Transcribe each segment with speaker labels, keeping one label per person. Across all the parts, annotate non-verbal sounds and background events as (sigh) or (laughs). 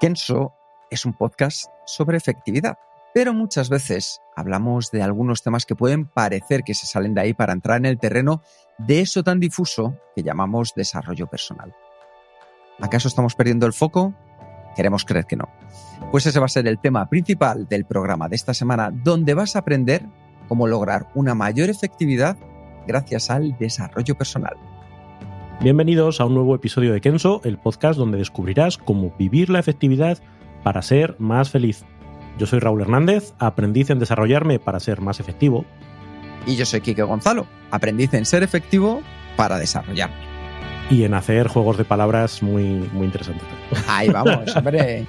Speaker 1: Kenso es un podcast sobre efectividad, pero muchas veces hablamos de algunos temas que pueden parecer que se salen de ahí para entrar en el terreno de eso tan difuso que llamamos desarrollo personal. ¿Acaso estamos perdiendo el foco? Queremos creer que no. Pues ese va a ser el tema principal del programa de esta semana, donde vas a aprender cómo lograr una mayor efectividad gracias al desarrollo personal.
Speaker 2: Bienvenidos a un nuevo episodio de Kenso, el podcast donde descubrirás cómo vivir la efectividad para ser más feliz. Yo soy Raúl Hernández, aprendiz en desarrollarme para ser más efectivo.
Speaker 1: Y yo soy Quique Gonzalo, aprendiz en ser efectivo para desarrollarme.
Speaker 2: Y en hacer juegos de palabras muy, muy interesantes.
Speaker 1: Ahí vamos, hombre.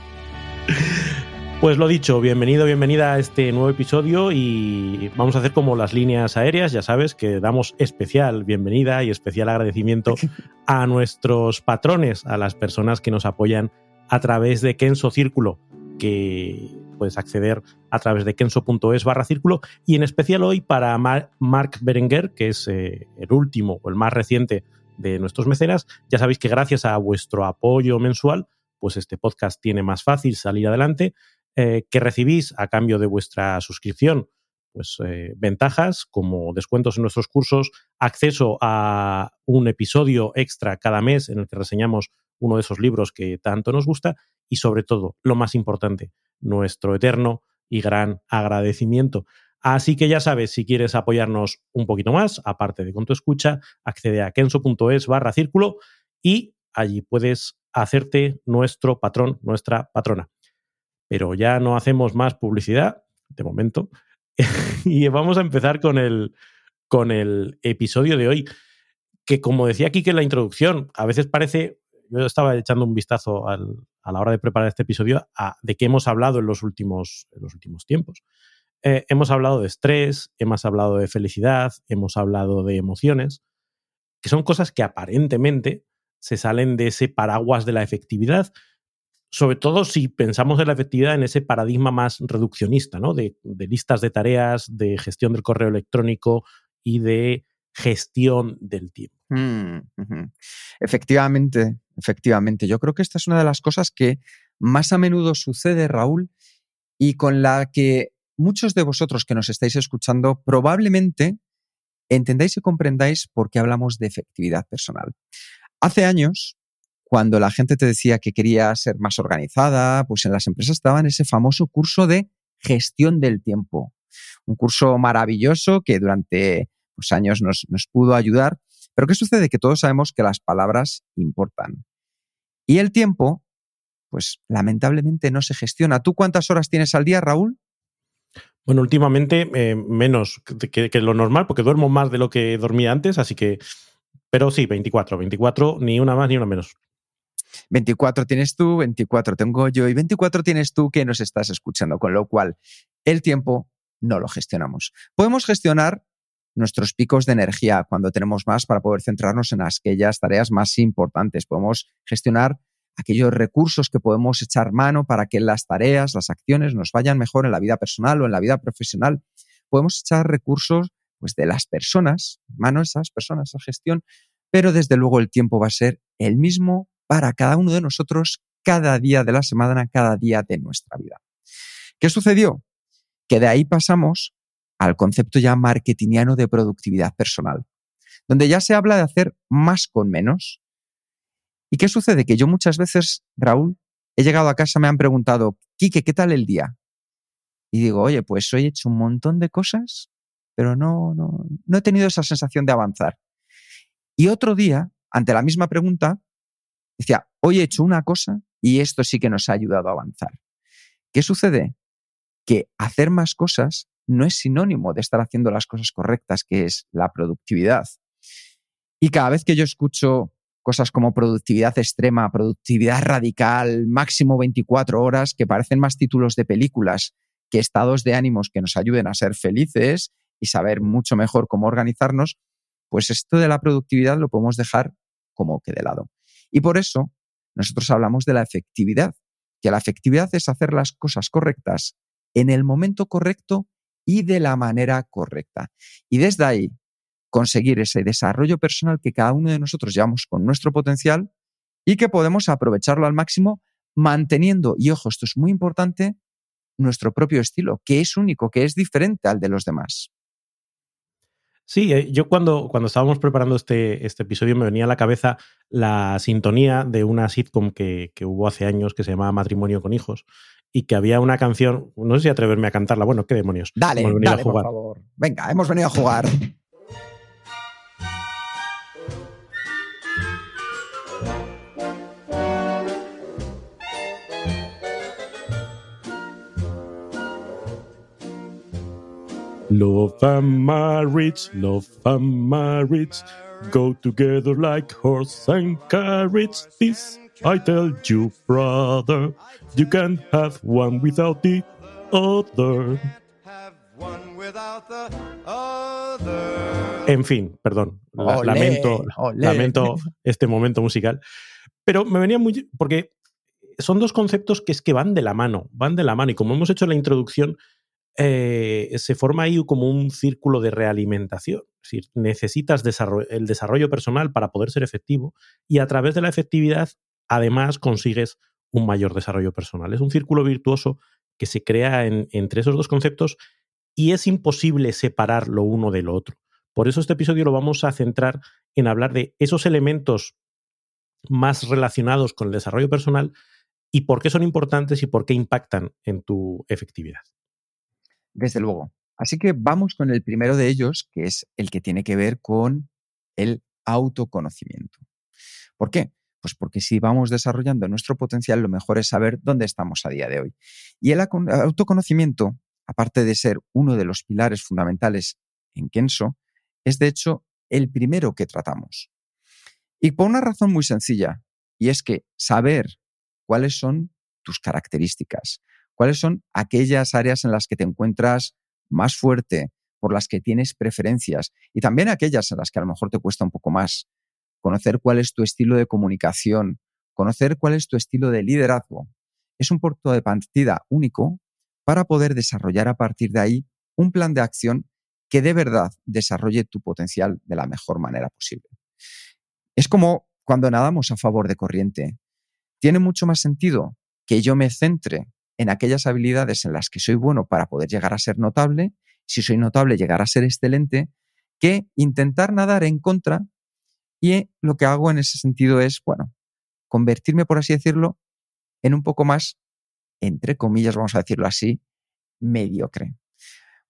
Speaker 1: (laughs)
Speaker 2: Pues lo dicho, bienvenido, bienvenida a este nuevo episodio y vamos a hacer como las líneas aéreas, ya sabes que damos especial bienvenida y especial agradecimiento (laughs) a nuestros patrones, a las personas que nos apoyan a través de Kenso Círculo, que puedes acceder a través de kenso.es barra círculo y en especial hoy para Mark Berenguer, que es eh, el último o el más reciente de nuestros mecenas. Ya sabéis que gracias a vuestro apoyo mensual, pues este podcast tiene más fácil salir adelante eh, que recibís a cambio de vuestra suscripción, pues eh, ventajas como descuentos en nuestros cursos, acceso a un episodio extra cada mes en el que reseñamos uno de esos libros que tanto nos gusta y sobre todo, lo más importante, nuestro eterno y gran agradecimiento. Así que ya sabes, si quieres apoyarnos un poquito más, aparte de con tu escucha, accede a kenso.es barra círculo y allí puedes hacerte nuestro patrón, nuestra patrona pero ya no hacemos más publicidad, de momento. (laughs) y vamos a empezar con el, con el episodio de hoy, que como decía aquí que en la introducción, a veces parece, yo estaba echando un vistazo a la hora de preparar este episodio de qué hemos hablado en los últimos, en los últimos tiempos. Eh, hemos hablado de estrés, hemos hablado de felicidad, hemos hablado de emociones, que son cosas que aparentemente se salen de ese paraguas de la efectividad, sobre todo si pensamos en la efectividad en ese paradigma más reduccionista, ¿no? De, listas de tareas, de gestión del correo electrónico y de gestión del tiempo.
Speaker 1: Mm, efectivamente, efectivamente. Yo creo que esta es una de las cosas que más a menudo sucede, Raúl, y con la que muchos de vosotros que nos estáis escuchando probablemente entendáis y comprendáis por qué hablamos de efectividad personal. Hace años, cuando la gente te decía que quería ser más organizada, pues en las empresas estaba en ese famoso curso de gestión del tiempo. Un curso maravilloso que durante pues, años nos, nos pudo ayudar. Pero ¿qué sucede? Que todos sabemos que las palabras importan. Y el tiempo, pues lamentablemente no se gestiona. ¿Tú cuántas horas tienes al día, Raúl?
Speaker 2: Bueno, últimamente eh, menos que, que, lo normal, porque duermo más de lo que dormía antes, así que. Pero sí, 24, 24, ni una más ni una menos.
Speaker 1: 24 tienes tú, 24 tengo yo y 24 tienes tú que nos estás escuchando, con lo cual el tiempo no lo gestionamos. Podemos gestionar nuestros picos de energía cuando tenemos más para poder centrarnos en aquellas tareas más importantes. Podemos gestionar aquellos recursos que podemos echar mano para que las tareas, las acciones nos vayan mejor en la vida personal o en la vida profesional. Podemos echar recursos pues, de las personas, mano esas personas, esa gestión, pero desde luego el tiempo va a ser el mismo para cada uno de nosotros cada día de la semana, cada día de nuestra vida. ¿Qué sucedió? Que de ahí pasamos al concepto ya marketingiano de productividad personal, donde ya se habla de hacer más con menos. ¿Y qué sucede? Que yo muchas veces, Raúl, he llegado a casa, me han preguntado, Quique, ¿qué tal el día? Y digo, oye, pues hoy he hecho un montón de cosas, pero no, no, no he tenido esa sensación de avanzar. Y otro día, ante la misma pregunta, Decía, hoy he hecho una cosa y esto sí que nos ha ayudado a avanzar. ¿Qué sucede? Que hacer más cosas no es sinónimo de estar haciendo las cosas correctas, que es la productividad. Y cada vez que yo escucho cosas como productividad extrema, productividad radical, máximo 24 horas, que parecen más títulos de películas que estados de ánimos que nos ayuden a ser felices y saber mucho mejor cómo organizarnos, pues esto de la productividad lo podemos dejar como que de lado. Y por eso nosotros hablamos de la efectividad, que la efectividad es hacer las cosas correctas en el momento correcto y de la manera correcta. Y desde ahí conseguir ese desarrollo personal que cada uno de nosotros llevamos con nuestro potencial y que podemos aprovecharlo al máximo manteniendo, y ojo, esto es muy importante, nuestro propio estilo, que es único, que es diferente al de los demás.
Speaker 2: Sí, eh, yo cuando, cuando estábamos preparando este, este episodio me venía a la cabeza la sintonía de una sitcom que, que, hubo hace años que se llamaba Matrimonio con Hijos y que había una canción, no sé si atreverme a cantarla, bueno, qué demonios.
Speaker 1: Dale, dale, por favor. Venga, hemos venido a jugar. (laughs)
Speaker 2: Love and marriage, love and marriage go together like horse and carriage. This I tell you, brother, you can have one without the other. En fin, perdón, lamento, lamento este momento musical, pero me venía muy porque son dos conceptos que es que van de la mano, van de la mano y como hemos hecho en la introducción, eh, se forma ahí como un círculo de realimentación. Es decir, necesitas el desarrollo personal para poder ser efectivo y a través de la efectividad, además, consigues un mayor desarrollo personal. Es un círculo virtuoso que se crea entre esos dos conceptos y es imposible separar lo uno de lo otro. Por eso este episodio lo vamos a centrar en hablar de esos elementos más relacionados con el desarrollo personal y por qué son importantes y por qué impactan en tu efectividad.
Speaker 1: Desde luego. Así que vamos con el primero de ellos, que es el que tiene que ver con el autoconocimiento. ¿Por qué? Pues porque si vamos desarrollando nuestro potencial, lo mejor es saber dónde estamos a día de hoy. Y el autoconocimiento, aparte de ser uno de los pilares fundamentales en Kenso, es de hecho el primero que tratamos. Y por una razón muy sencilla, y es que saber cuáles son tus características, ¿Cuáles son aquellas áreas en las que te encuentras más fuerte, por las que tienes preferencias y también aquellas en las que a lo mejor te cuesta un poco más? Conocer cuál es tu estilo de comunicación, conocer cuál es tu estilo de liderazgo. Es un punto de partida único para poder desarrollar a partir de ahí un plan de acción que de verdad desarrolle tu potencial de la mejor manera posible. Es como cuando nadamos a favor de corriente. Tiene mucho más sentido que yo me centre en aquellas habilidades en las que soy bueno para poder llegar a ser notable, si soy notable llegar a ser excelente, que intentar nadar en contra y lo que hago en ese sentido es, bueno, convertirme, por así decirlo, en un poco más, entre comillas, vamos a decirlo así, mediocre.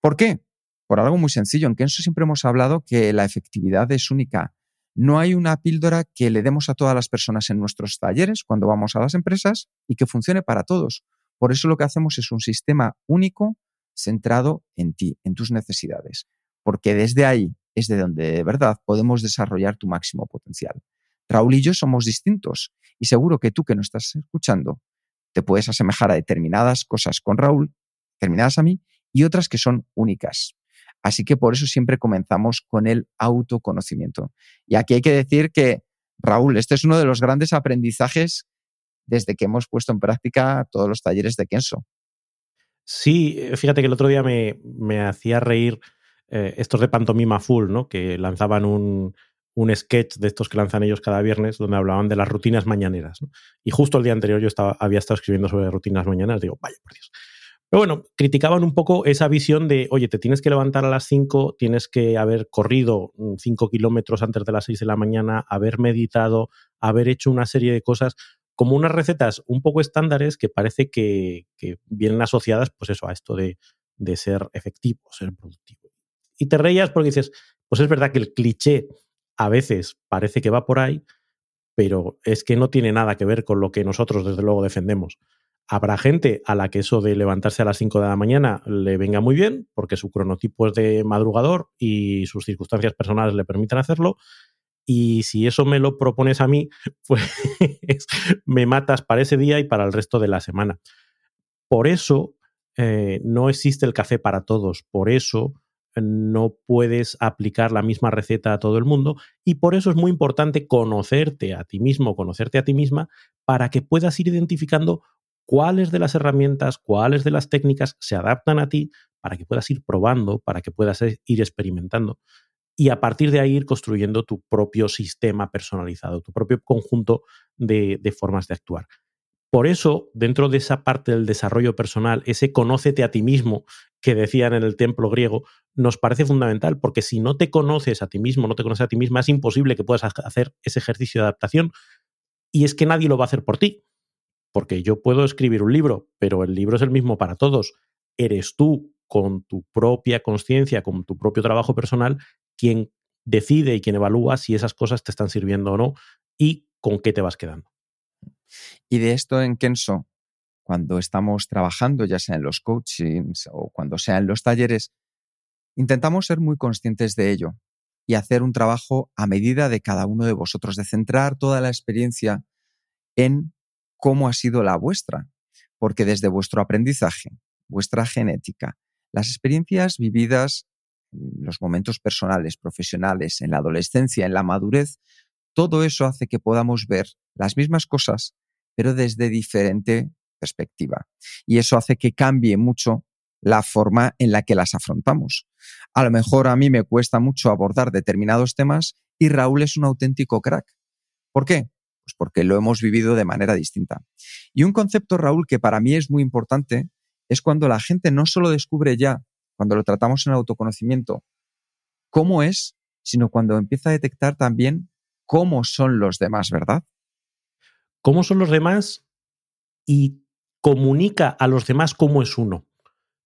Speaker 1: ¿Por qué? Por algo muy sencillo. En Kenso siempre hemos hablado que la efectividad es única. No hay una píldora que le demos a todas las personas en nuestros talleres cuando vamos a las empresas y que funcione para todos. Por eso lo que hacemos es un sistema único centrado en ti, en tus necesidades, porque desde ahí es de donde de verdad podemos desarrollar tu máximo potencial. Raúl y yo somos distintos y seguro que tú que nos estás escuchando te puedes asemejar a determinadas cosas con Raúl, determinadas a mí, y otras que son únicas. Así que por eso siempre comenzamos con el autoconocimiento. Y aquí hay que decir que, Raúl, este es uno de los grandes aprendizajes desde que hemos puesto en práctica todos los talleres de Kenso.
Speaker 2: Sí, eh, fíjate que el otro día me, hacía reír eh, estos de Pantomima Full, ¿no? Que lanzaban un, sketch de estos que lanzan ellos cada viernes donde hablaban de las rutinas mañaneras. Y justo el día anterior yo estaba, había estado escribiendo sobre rutinas mañaneras. Digo, vaya por Dios. Pero bueno, criticaban un poco esa visión de, oye, te tienes que levantar a las 5, tienes que haber corrido 5 mm, kilómetros antes de las 6 de la mañana, haber meditado, haber hecho una serie de cosas como unas recetas un poco estándares que parece que, vienen asociadas, pues eso, a esto de, ser efectivo, ser productivo. Y te reías porque dices, pues es verdad que el cliché a veces parece que va por ahí, pero es que no tiene nada que ver con lo que nosotros desde luego defendemos. Habrá gente a la que eso de levantarse a las 5 de la mañana le venga muy bien, porque su cronotipo es de madrugador y sus circunstancias personales le permiten hacerlo. Y si eso me lo propones a mí, (laughs) pues me matas para ese día y para el resto de la semana. Por eso eh, no existe el café para todos. Por eso no puedes aplicar la misma receta a todo el mundo y por eso es muy importante conocerte a ti mismo, conocerte a ti misma, para que puedas ir identificando cuáles de las herramientas, cuáles de las técnicas se adaptan a ti, para que puedas ir probando, para que puedas ir experimentando y a partir de ahí ir construyendo tu propio sistema personalizado, tu propio conjunto de, formas de actuar. Por eso, dentro de esa parte del desarrollo personal, ese conócete a ti mismo que decían en el templo griego, nos parece fundamental, porque si no te conoces a ti mismo, no te conoces a ti misma, es imposible que puedas hacer ese ejercicio de adaptación. Y es que nadie lo va a hacer por ti, porque yo puedo escribir un libro, pero el libro es el mismo para todos. Eres tú, con tu propia conciencia, con tu propio trabajo personal, quien decide y quien evalúa si esas cosas te están sirviendo o no y con qué te vas quedando.
Speaker 1: Y de esto en Kenso, cuando estamos trabajando, ya sea en los coachings o cuando sea en los talleres, intentamos ser muy conscientes de ello y hacer un trabajo a medida de cada uno de vosotros, de centrar toda la experiencia en cómo ha sido la vuestra, porque desde vuestro aprendizaje, vuestra genética, las experiencias vividas, los momentos personales, profesionales, en la adolescencia, en la madurez, todo eso hace que podamos ver las mismas cosas, pero desde diferente perspectiva. Y eso hace que cambie mucho la forma en la que las afrontamos. A lo mejor a mí me cuesta mucho abordar determinados temas y Raúl es un auténtico crack. ¿Por qué? Pues porque lo hemos vivido de manera distinta. Y un concepto, Raúl, que para mí es muy importante, es cuando la gente no solo descubre ya, cuando lo tratamos en el autoconocimiento, cómo es, sino cuando empieza a detectar también cómo son los demás, ¿verdad?
Speaker 2: ¿Cómo son los demás? Y comunica a los demás cómo es uno.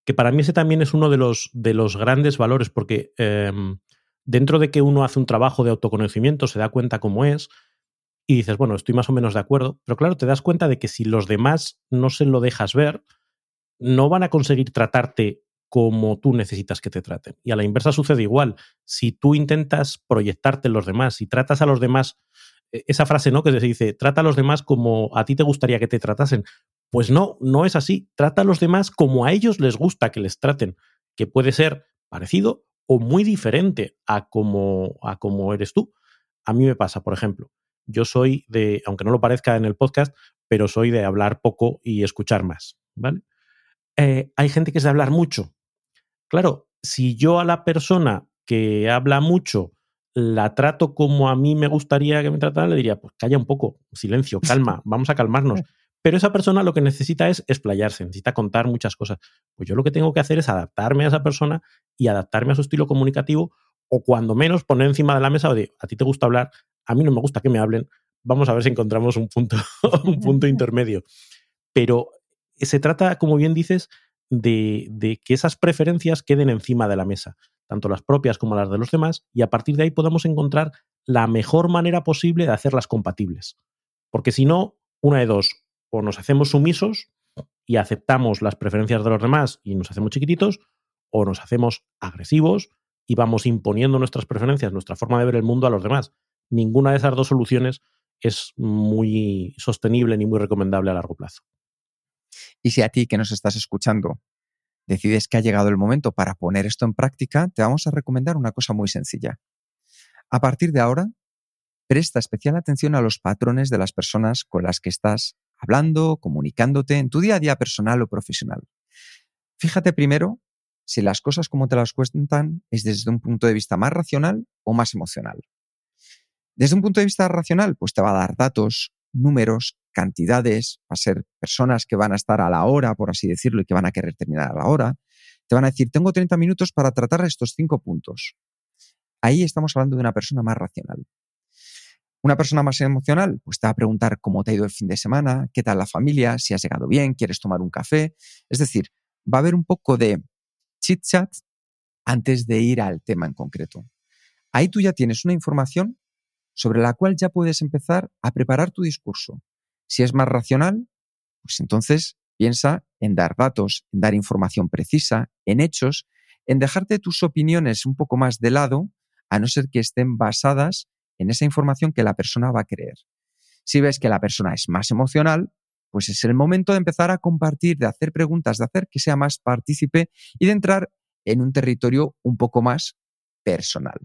Speaker 2: Que para mí ese también es uno de los, de los grandes valores, porque em, dentro de que uno hace un trabajo de autoconocimiento, se da cuenta cómo es, y dices, bueno, estoy más o menos de acuerdo, pero claro, te das cuenta de que si los demás no se lo dejas ver, no van a conseguir tratarte como tú necesitas que te traten. Y a la inversa sucede igual. Si tú intentas proyectarte en los demás y tratas a los demás, e, esa frase, ¿no? Que se dice, trata a los demás como a ti te gustaría que te tratasen. Pues no, no es así. Trata a los demás como a ellos les gusta que les traten, que puede ser parecido o muy diferente a como, a como eres tú. A mí me pasa, por ejemplo, yo soy de, aunque no lo parezca en el podcast, pero soy de hablar poco y escuchar más, ¿vale? Eh, hay gente que es de hablar mucho Claro, si yo a la persona que habla mucho la trato como a mí me gustaría que me tratara, le diría, pues calla un poco, silencio, (laughs) calma, vamos a calmarnos. Pero esa persona lo que necesita es explayarse, necesita contar muchas cosas. Pues yo lo que tengo que hacer es adaptarme a esa persona y adaptarme a su estilo comunicativo o cuando menos poner encima de la mesa, de, a ti te gusta hablar, a mí no me gusta que me hablen, vamos a ver si encontramos un punto, (laughs) un punto (laughs) intermedio. Pero se trata, como bien dices, de, que esas preferencias queden encima de la mesa, tanto las propias como las de los demás, y a partir de ahí podamos encontrar la mejor manera posible de hacerlas compatibles. Porque si no, una de dos, o nos hacemos sumisos y aceptamos las preferencias de los demás y nos hacemos chiquititos, o nos hacemos agresivos y vamos imponiendo nuestras preferencias, nuestra forma de ver el mundo a los demás. Ninguna de esas dos soluciones es muy sostenible ni muy recomendable a largo plazo.
Speaker 1: Y si a ti que nos estás escuchando decides que ha llegado el momento para poner esto en práctica, te vamos a recomendar una cosa muy sencilla. A partir de ahora, presta especial atención a los patrones de las personas con las que estás hablando, comunicándote en tu día a día personal o profesional. Fíjate primero si las cosas como te las cuentan es desde un punto de vista más racional o más emocional. Desde un punto de vista racional, pues te va a dar datos, números, cantidades, va a ser personas que van a estar a la hora, por así decirlo, y que van a querer terminar a la hora. Te van a decir, tengo 30 minutos para tratar estos cinco puntos. Ahí estamos hablando de una persona más racional. Una persona más emocional, pues te va a preguntar cómo te ha ido el fin de semana, qué tal la familia, si has llegado bien, quieres tomar un café. Es decir, va a haber un poco de chit chat antes de ir al tema en concreto. Ahí tú ya tienes una información sobre la cual ya puedes empezar a preparar tu discurso. Si es más racional, pues entonces Piensa en dar datos, en dar información precisa, en hechos, en dejarte tus opiniones un poco más de lado, a no ser que estén basadas en esa información que la persona va a creer. Si ves que la persona es más emocional, pues es el momento de empezar a compartir, de hacer preguntas, de hacer que sea más partícipe y de entrar en un territorio un poco más personal.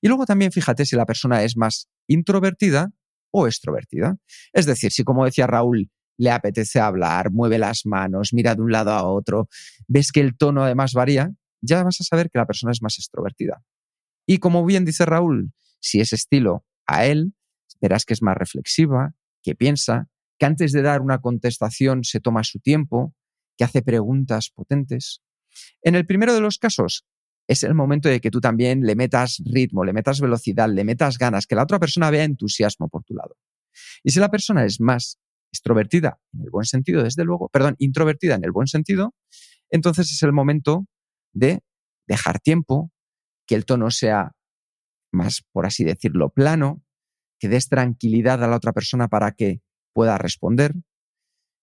Speaker 1: Y luego también fíjate si la persona es más introvertida o extrovertida. Es decir, si como decía Raúl, le apetece hablar, mueve las manos, mira de un lado a otro, ves que el tono además varía, ya vas a saber que la persona es más extrovertida. Y como bien dice Raúl, si ese estilo a él, verás que es más reflexiva, que piensa, que antes de dar una contestación se toma su tiempo, que hace preguntas potentes. En el primero de los casos, es el momento de que tú también le metas ritmo, le metas velocidad, le metas ganas, que la otra persona vea entusiasmo por tu lado. Y si la persona es más extrovertida, en el buen sentido, desde luego, perdón, introvertida en el buen sentido, entonces es el momento de dejar tiempo, que el tono sea más, por así decirlo, plano, que des tranquilidad a la otra persona para que pueda responder.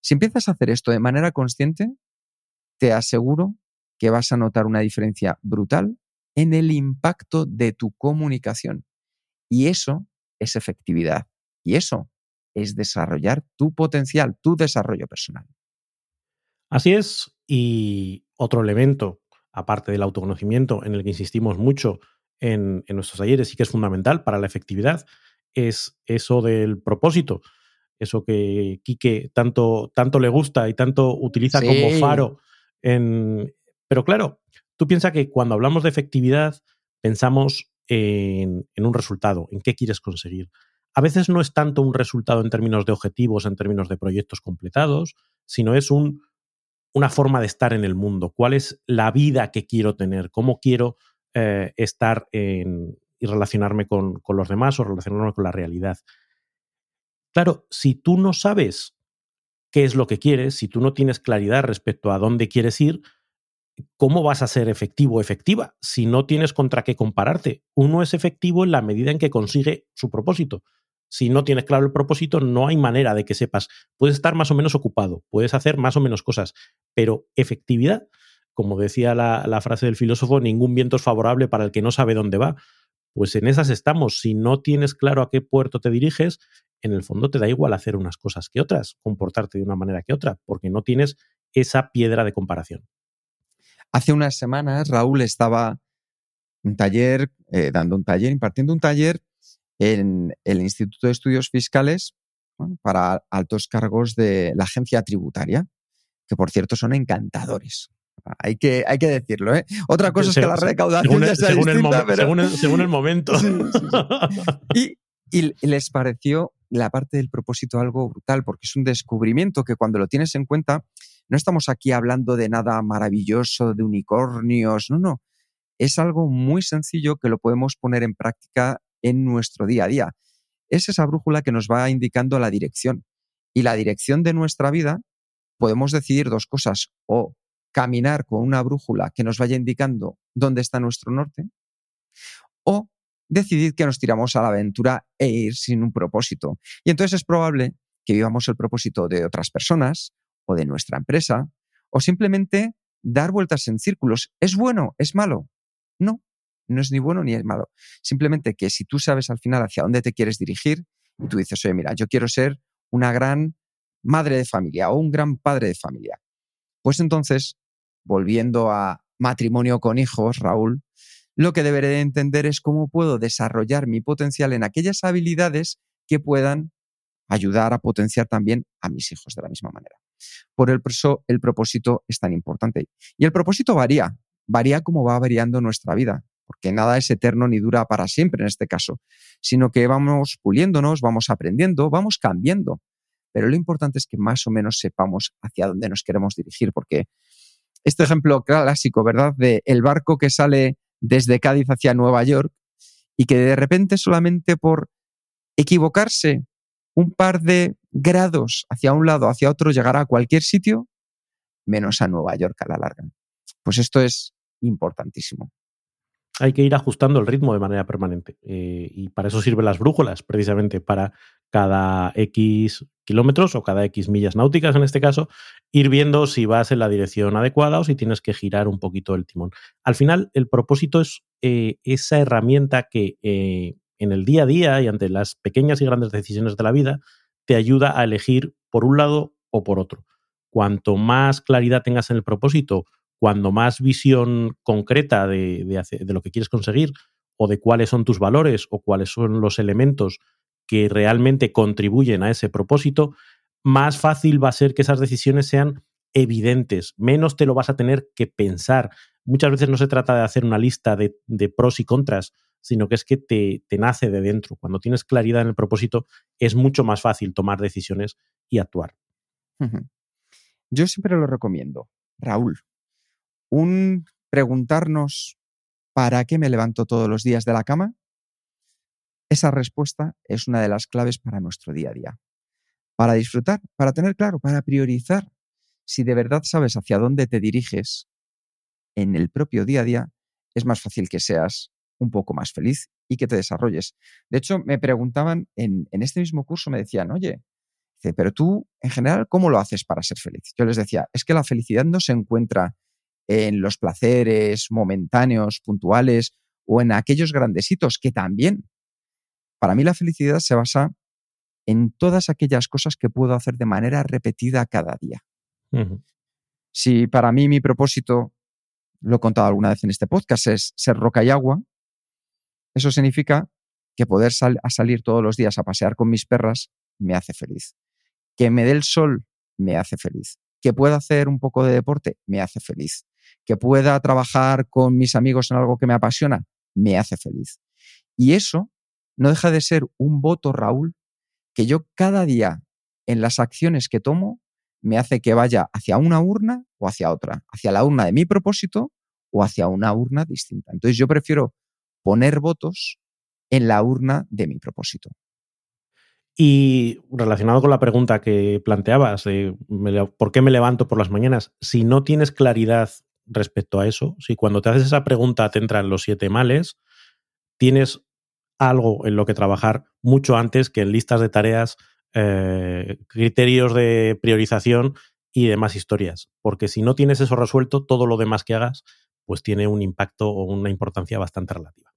Speaker 1: Si empiezas a hacer esto de manera consciente, te aseguro que vas a notar una diferencia brutal en el impacto de tu comunicación. Y eso es efectividad. Y eso es desarrollar tu potencial, tu desarrollo personal.
Speaker 2: Así es. Y otro elemento, aparte del autoconocimiento, en el que insistimos mucho en, nuestros talleres y que es fundamental para la efectividad, es eso del propósito. Eso que Quique tanto, tanto le gusta y tanto utiliza como faro en, pero claro, tú piensas que cuando hablamos de efectividad pensamos en, un resultado, en qué quieres conseguir. A veces no es tanto un resultado en términos de objetivos, en términos de proyectos completados, sino es un, una forma de estar en el mundo. ¿Cuál es la vida que quiero tener? ¿Cómo quiero eh, estar en, y relacionarme con, con los demás o relacionarme con la realidad? Claro, si tú no sabes qué es lo que quieres, si tú no tienes claridad respecto a dónde quieres ir, ¿cómo vas a ser efectivo o efectiva si no tienes contra qué compararte? Uno es efectivo en la medida en que consigue su propósito. Si no tienes claro el propósito, no hay manera de que sepas. Puedes estar más o menos ocupado, puedes hacer más o menos cosas, pero efectividad, como decía la, la frase del filósofo, ningún viento es favorable para el que no sabe dónde va. Pues en esas estamos. Si no tienes claro a qué puerto te diriges, en el fondo te da igual hacer unas cosas que otras, comportarte de una manera que otra, porque no tienes esa piedra de comparación.
Speaker 1: Hace unas semanas Raúl estaba un taller, eh, dando un taller, impartiendo un taller en el Instituto de Estudios Fiscales para altos cargos de la agencia tributaria, que por cierto son encantadores. Hay que, hay que decirlo, ¿eh? Otra cosa es que la recaudación ya sea según, distinta,
Speaker 2: el según, el, según, el, momento. (laughs) (laughs)
Speaker 1: y, y les pareció la parte del propósito algo brutal, porque es un descubrimiento que cuando lo tienes en cuenta, no estamos aquí hablando de nada maravilloso, de unicornios, no, no. Es algo muy sencillo que lo podemos poner en práctica en nuestro día a día. Es esa brújula que nos va indicando la dirección. Y la dirección de nuestra vida, podemos decidir dos cosas, o caminar con una brújula que nos vaya indicando dónde está nuestro norte, o decidir que nos tiramos a la aventura e ir sin un propósito. Y entonces es probable que vivamos el propósito de otras personas o de nuestra empresa, o simplemente dar vueltas en círculos. ¿Es bueno? ¿Es malo? No, no es ni bueno ni es malo. Simplemente que si tú sabes al final hacia dónde te quieres dirigir y tú dices, oye, mira, yo quiero ser una gran madre de familia o un gran padre de familia, pues entonces, volviendo a matrimonio con hijos, Raúl, lo que deberé de entender es cómo puedo desarrollar mi potencial en aquellas habilidades que puedan ayudar a potenciar también a mis hijos de la misma manera. Por eso el propósito es tan importante. Y el propósito varía, varía como va variando nuestra vida, porque nada es eterno ni dura para siempre en este caso, sino que vamos puliéndonos, vamos aprendiendo, vamos cambiando. Pero lo importante es que más o menos sepamos hacia dónde nos queremos dirigir, porque este ejemplo clásico, ¿verdad? De el barco que sale desde Cádiz hacia Nueva York y que de repente solamente por equivocarse un par de grados hacia un lado, hacia otro, llegará a cualquier sitio, menos a Nueva York a la larga. Pues esto es importantísimo.
Speaker 2: hay que ir ajustando el ritmo de manera permanente. Eh, y para eso sirven las brújulas, precisamente para cada X kilómetros o cada X millas náuticas en este caso, ir viendo si vas en la dirección adecuada o si tienes que girar un poquito el timón. Al final, el propósito es eh, esa herramienta que eh, en el día a día y ante las pequeñas y grandes decisiones de la vida te ayuda a elegir por un lado o por otro. Cuanto más claridad tengas en el propósito, cuando más visión concreta de, lo que quieres conseguir o de cuáles son tus valores o cuáles son los elementos que realmente contribuyen a ese propósito, más fácil va a ser que esas decisiones sean evidentes, menos te lo vas a tener que pensar. Muchas veces no se trata de hacer una lista de, pros y contras, sino que es que te, te, nace de dentro. Cuando tienes claridad en el propósito, es mucho más fácil tomar decisiones y actuar.
Speaker 1: Yo siempre lo recomiendo. Raúl, un preguntarnos ¿para qué me levanto todos los días de la cama? Esa respuesta es una de las claves para nuestro día a día. Para disfrutar, para tener claro, para priorizar. Si de verdad sabes hacia dónde te diriges en el propio día a día, es más fácil que seas un poco más feliz y que te desarrolles. De hecho, me preguntaban en, en este mismo curso, me decían, oye, pero tú, en general, ¿cómo lo haces para ser feliz? Yo les decía, es que la felicidad no se encuentra en los placeres momentáneos, puntuales o en aquellos grandecitos que también para mí la felicidad se basa en todas aquellas cosas que puedo hacer de manera repetida cada día. Si para mí mi propósito, lo he contado alguna vez en este podcast, es ser roca y agua, eso significa que poder salir todos los días a pasear con mis perras me hace feliz. Que me dé el sol me hace feliz. Que pueda hacer un poco de deporte me hace feliz. Que pueda trabajar con mis amigos en algo que me apasiona me hace feliz. Y eso no deja de ser un voto, Raúl, que yo cada día en las acciones que tomo me hace que vaya hacia una urna o hacia otra, hacia la urna de mi propósito o hacia una urna distinta. Entonces yo prefiero poner votos en la urna de mi propósito.
Speaker 2: Y relacionado con la pregunta que planteabas, ¿por qué me levanto por las mañanas? Si no tienes claridad respecto a eso, si cuando te haces esa pregunta te entran los siete males, tienes algo en lo que trabajar mucho antes que en listas de tareas, eh, criterios de priorización y demás historias. Porque si no tienes eso resuelto, todo lo demás que hagas, pues tiene un impacto o una importancia bastante relativa.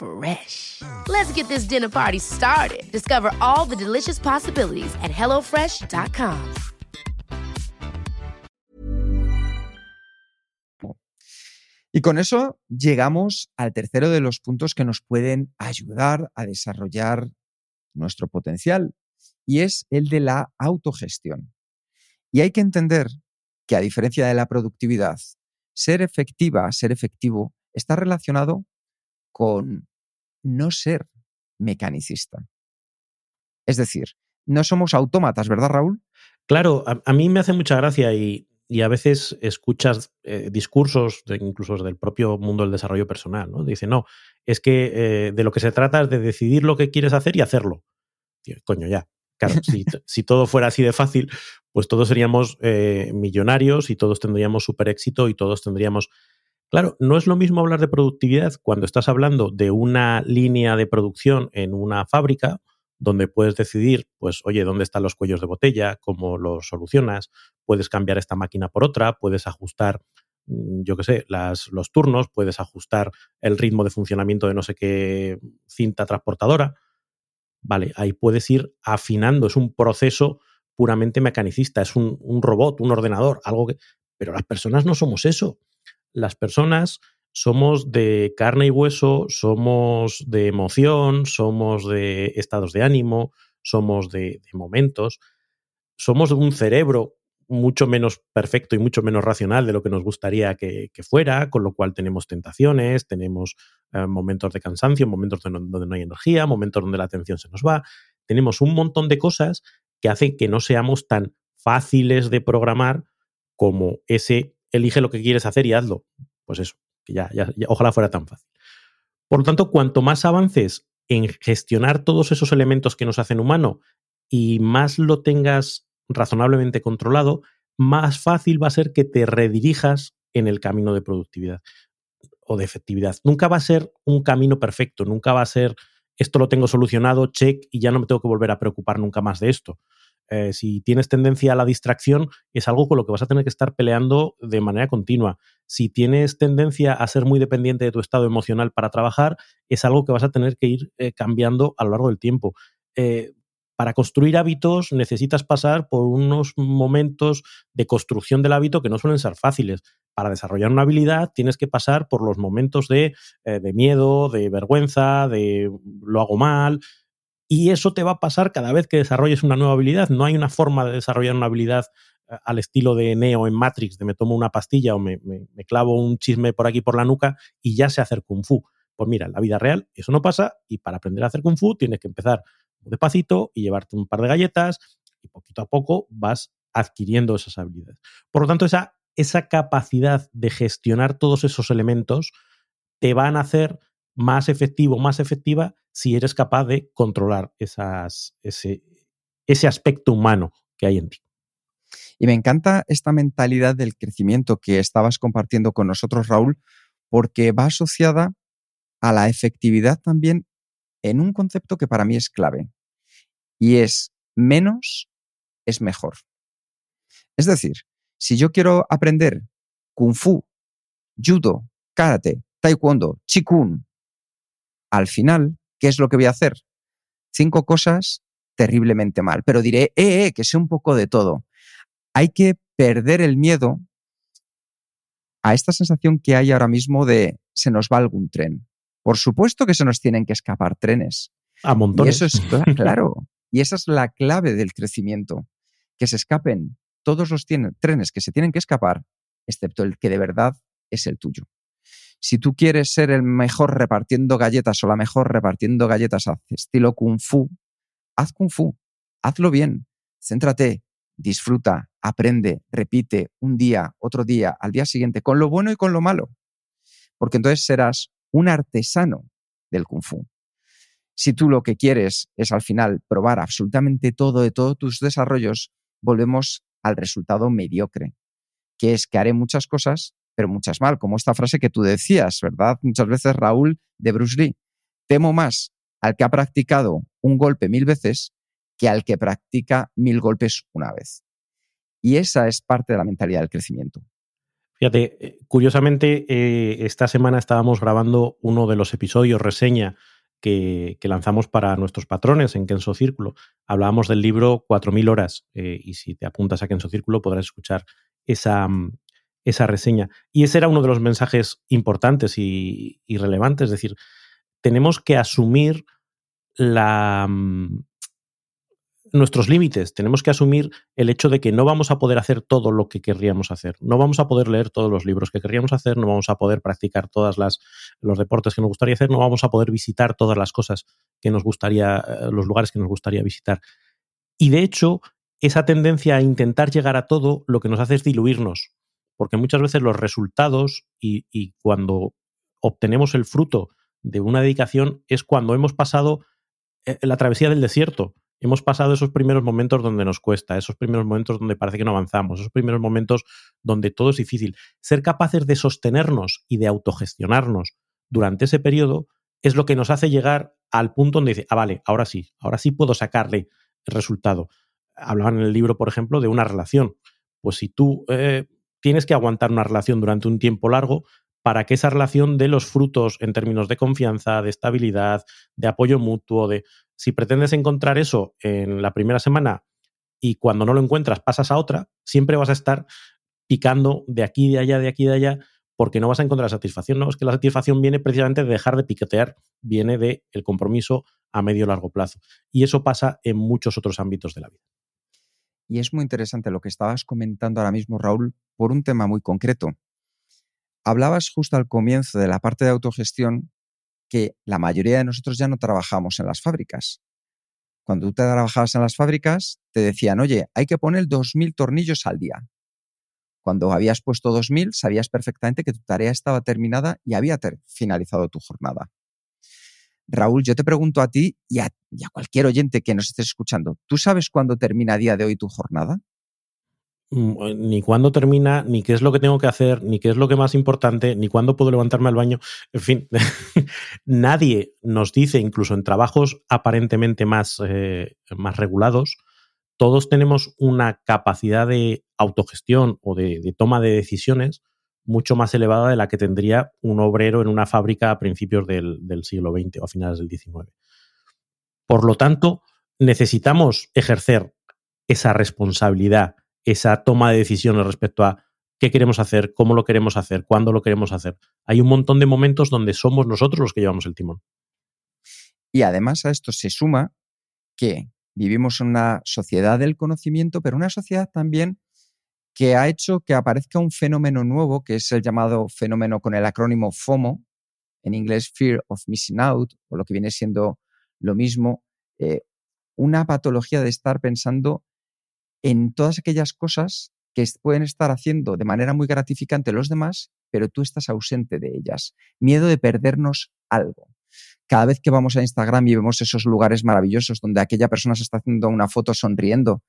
Speaker 3: Fresh. Let's get this dinner party started. Discover all the delicious possibilities at hellofresh.com.
Speaker 1: Y con eso llegamos al tercero de los puntos que nos pueden ayudar a desarrollar nuestro potencial, y es el de la autogestión. Y hay que entender que a diferencia de la productividad, ser efectiva, ser efectivo, está relacionado con no ser mecanicista. Es decir, no somos autómatas, ¿verdad, Raúl?
Speaker 2: Claro, a, mí me hace mucha gracia y, a veces escuchas eh, discursos de, incluso del propio mundo del desarrollo personal, ¿no? Dice, no, es que eh, de lo que se trata es de decidir lo que quieres hacer y hacerlo. coño, ya. Claro, (laughs) si, todo fuera así de fácil, pues todos seríamos eh, millonarios y todos tendríamos súper éxito y todos tendríamos... Claro, no es lo mismo hablar de productividad cuando estás hablando de una línea de producción en una fábrica donde puedes decidir, pues, oye, ¿dónde están los cuellos de botella? ¿Cómo los solucionas? Puedes cambiar esta máquina por otra, puedes ajustar Mm, yo qué sé, las, los turnos, puedes ajustar el ritmo de funcionamiento de no sé qué cinta transportadora. vale, ahí puedes ir afinando, es un proceso puramente mecanicista, es un, un robot, un ordenador, algo que... Pero las personas no somos eso. Las personas somos de carne y hueso, somos de emoción, somos de estados de ánimo, somos de, momentos, somos un cerebro mucho menos perfecto y mucho menos racional de lo que nos gustaría que, que fuera, con lo cual tenemos tentaciones, tenemos eh, momentos de cansancio, momentos donde no, donde no hay energía, momentos donde la atención se nos va, tenemos un montón de cosas que hacen que no seamos tan fáciles de programar como ese elige lo que quieres hacer y hazlo. Pues eso, que ya, ya, ya, ojalá fuera tan fácil. Por lo tanto, cuanto más avances en gestionar todos esos elementos que nos hacen humano y más lo tengas razonablemente controlado, más fácil va a ser que te redirijas en el camino de productividad o de efectividad. Nunca va a ser un camino perfecto, nunca va a ser esto lo tengo solucionado, check, y ya no me tengo que volver a preocupar nunca más de esto. Eh, si tienes tendencia a la distracción, es algo con lo que vas a tener que estar peleando de manera continua. Si tienes tendencia a ser muy dependiente de tu estado emocional para trabajar, es algo que vas a tener que ir eh, cambiando a lo largo del tiempo. Eh, para construir hábitos necesitas pasar por unos momentos de construcción del hábito que no suelen ser fáciles. Para desarrollar una habilidad tienes que pasar por los momentos de, de miedo, de vergüenza, de lo hago mal. Y eso te va a pasar cada vez que desarrolles una nueva habilidad. No hay una forma de desarrollar una habilidad eh, al estilo de Neo en Matrix, de me tomo una pastilla o me, me, clavo un chisme por aquí por la nuca y ya sé hacer kung fu. Pues mira, en la vida real eso no pasa y para aprender a hacer kung fu tienes que empezar despacito y llevarte un par de galletas y poquito a poco vas adquiriendo esas habilidades. Por lo tanto, esa, esa capacidad de gestionar todos esos elementos te van a hacer más efectivo, más efectiva si eres capaz de controlar esas, ese, ese aspecto humano que hay en ti.
Speaker 1: Y me encanta esta mentalidad del crecimiento que estabas compartiendo con nosotros, Raúl, porque va asociada a la efectividad también en un concepto que para mí es clave y es menos es mejor. Es decir, si yo quiero aprender kung fu, judo, karate, taekwondo, chikun, al final, ¿qué es lo que voy a hacer? Cinco cosas terriblemente mal, pero diré, eh, eh, que sé un poco de todo. Hay que perder el miedo a esta sensación que hay ahora mismo de se nos va algún tren. Por supuesto que se nos tienen que escapar trenes.
Speaker 2: A montones.
Speaker 1: Y eso es (laughs) claro. y esa es la clave del crecimiento. Que se escapen todos los trenes que se tienen que escapar, excepto el que de verdad es el tuyo. Si tú quieres ser el mejor repartiendo galletas o la mejor repartiendo galletas a estilo kung fu, haz kung fu, hazlo bien, céntrate, disfruta, aprende, repite un día, otro día, al día siguiente, con lo bueno y con lo malo. Porque entonces serás un artesano del kung fu. Si tú lo que quieres es al final probar absolutamente todo de todos tus desarrollos, volvemos al resultado mediocre, que es que haré muchas cosas, pero muchas mal, como esta frase que tú decías, ¿verdad? Muchas veces Raúl de Bruce Lee, temo más al que ha practicado un golpe mil veces que al que practica mil golpes una vez. Y esa es parte de la mentalidad del crecimiento.
Speaker 2: Fíjate, eh, curiosamente, eh, esta semana estábamos grabando uno de los episodios reseña que, lanzamos para nuestros patrones en Kenso Círculo. Hablábamos del libro 4.000 horas eh, y si te apuntas a Kenso Círculo podrás escuchar esa, esa reseña. Y ese era uno de los mensajes importantes y, relevantes, es decir, tenemos que asumir la, nuestros límites, tenemos que asumir el hecho de que no vamos a poder hacer todo lo que querríamos hacer, no vamos a poder leer todos los libros que querríamos hacer, no vamos a poder practicar todos los deportes que nos gustaría hacer, no vamos a poder visitar todas las cosas que nos gustaría, eh, los lugares que nos gustaría visitar. Y de hecho, esa tendencia a intentar llegar a todo lo que nos hace es diluirnos, porque muchas veces los resultados y, cuando obtenemos el fruto de una dedicación es cuando hemos pasado eh, la travesía del desierto hemos pasado esos primeros momentos donde nos cuesta, esos primeros momentos donde parece que no avanzamos, esos primeros momentos donde todo es difícil. Ser capaces de sostenernos y de autogestionarnos durante ese periodo es lo que nos hace llegar al punto donde dice, ah, vale, ahora sí, ahora sí puedo sacarle el resultado. Hablaban en el libro, por ejemplo, de una relación. Pues si tú eh, tienes que aguantar una relación durante un tiempo largo, para que esa relación dé los frutos en términos de confianza, de estabilidad, de apoyo mutuo, de si pretendes encontrar eso en la primera semana y cuando no lo encuentras pasas a otra, siempre vas a estar picando de aquí, de allá, de aquí, de allá, porque no vas a encontrar satisfacción. No, es que la satisfacción viene precisamente de dejar de piquetear, viene del el compromiso a medio largo plazo. Y eso pasa en muchos otros ámbitos de la vida.
Speaker 1: Y es muy interesante lo que estabas comentando ahora mismo, Raúl, por un tema muy concreto. Hablabas justo al comienzo de la parte de autogestión que la mayoría de nosotros ya no trabajamos en las fábricas. Cuando tú te trabajabas en las fábricas, te decían, oye, hay que poner 2.000 tornillos al día. Cuando habías puesto 2.000, sabías perfectamente que tu tarea estaba terminada y había finalizado tu jornada. Raúl, yo te pregunto a ti y a, cualquier oyente que nos estés escuchando, ¿tú sabes cuándo termina a día de hoy tu jornada?
Speaker 2: Mm, eh, ni cuándo termina, ni qué es lo que tengo que hacer, ni qué es lo que más importante, ni cuándo puedo levantarme al baño. En fin, (laughs) nadie nos dice, incluso en trabajos aparentemente más, eh, más regulados, todos tenemos una capacidad de autogestión o de toma de decisiones mucho más elevada de la que tendría un obrero en una fábrica a principios del, siglo XX o a finales del XIX. Por lo tanto, necesitamos ejercer esa responsabilidad, esa toma de decisiones respecto a qué queremos hacer, cómo lo queremos hacer, cuándo lo queremos hacer. Hay un montón de momentos donde somos nosotros los que llevamos el timón.
Speaker 1: Y además a esto se suma que vivimos en una sociedad del conocimiento, pero una sociedad también que ha hecho que aparezca un fenómeno nuevo, que es el llamado fenómeno con el acrónimo FOMO, en inglés Fear of Missing Out, o lo que viene siendo lo mismo, eh, una patología de estar pensando en todas aquellas cosas que pueden estar haciendo de manera muy gratificante los demás, pero tú estás ausente de ellas. Miedo de perdernos algo. Cada vez que vamos a Instagram y vemos esos lugares maravillosos donde aquella persona se está haciendo una foto sonriendo,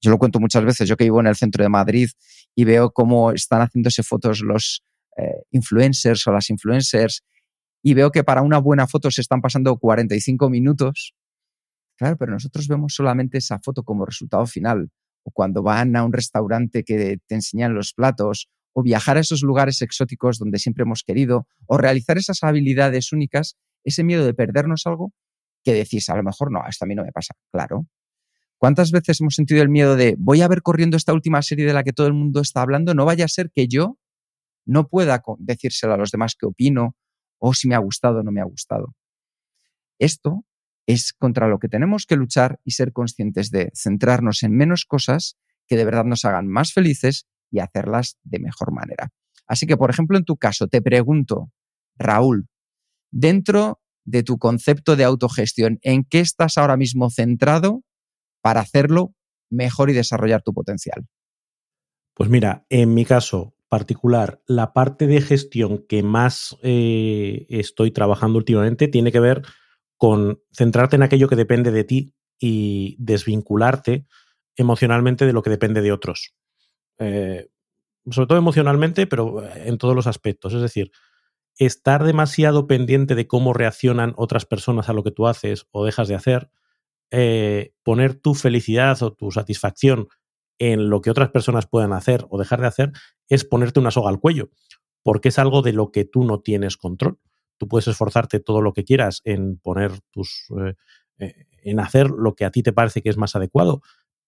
Speaker 1: yo lo cuento muchas veces, yo que vivo en el centro de Madrid y veo cómo están haciéndose fotos los eh, influencers o las influencers y veo que para una buena foto se están pasando 45 minutos. Claro, pero nosotros vemos solamente esa foto como resultado final. O cuando van a un restaurante que te enseñan los platos, o viajar a esos lugares exóticos donde siempre hemos querido, o realizar esas habilidades únicas, ese miedo de perdernos algo que decís, a lo mejor no, esto a mí no me pasa. Claro, ¿Cuántas veces hemos sentido el miedo de voy a ver corriendo esta última serie de la que todo el mundo está hablando? No vaya a ser que yo no pueda decírselo a los demás qué opino o si me ha gustado o no me ha gustado. Esto es contra lo que tenemos que luchar y ser conscientes de centrarnos en menos cosas que de verdad nos hagan más felices y hacerlas de mejor manera. Así que, por ejemplo, en tu caso, te pregunto, Raúl, dentro de tu concepto de autogestión, ¿en qué estás ahora mismo centrado para hacerlo mejor y desarrollar tu potencial?
Speaker 2: Pues mira, en mi caso particular, la parte de gestión que más eh, estoy trabajando últimamente tiene que ver con centrarte en aquello que depende de ti y desvincularte emocionalmente de lo que depende de otros. Eh, sobre todo emocionalmente, pero en todos los aspectos. Es decir, estar demasiado pendiente de cómo reaccionan otras personas a lo que tú haces o dejas de hacer eh, poner tu felicidad o tu satisfacción en lo que otras personas puedan hacer o dejar de hacer es ponerte una soga al cuello, porque es algo de lo que tú no tienes control. Tú puedes esforzarte todo lo que quieras en poner tus. Eh, eh, en hacer lo que a ti te parece que es más adecuado,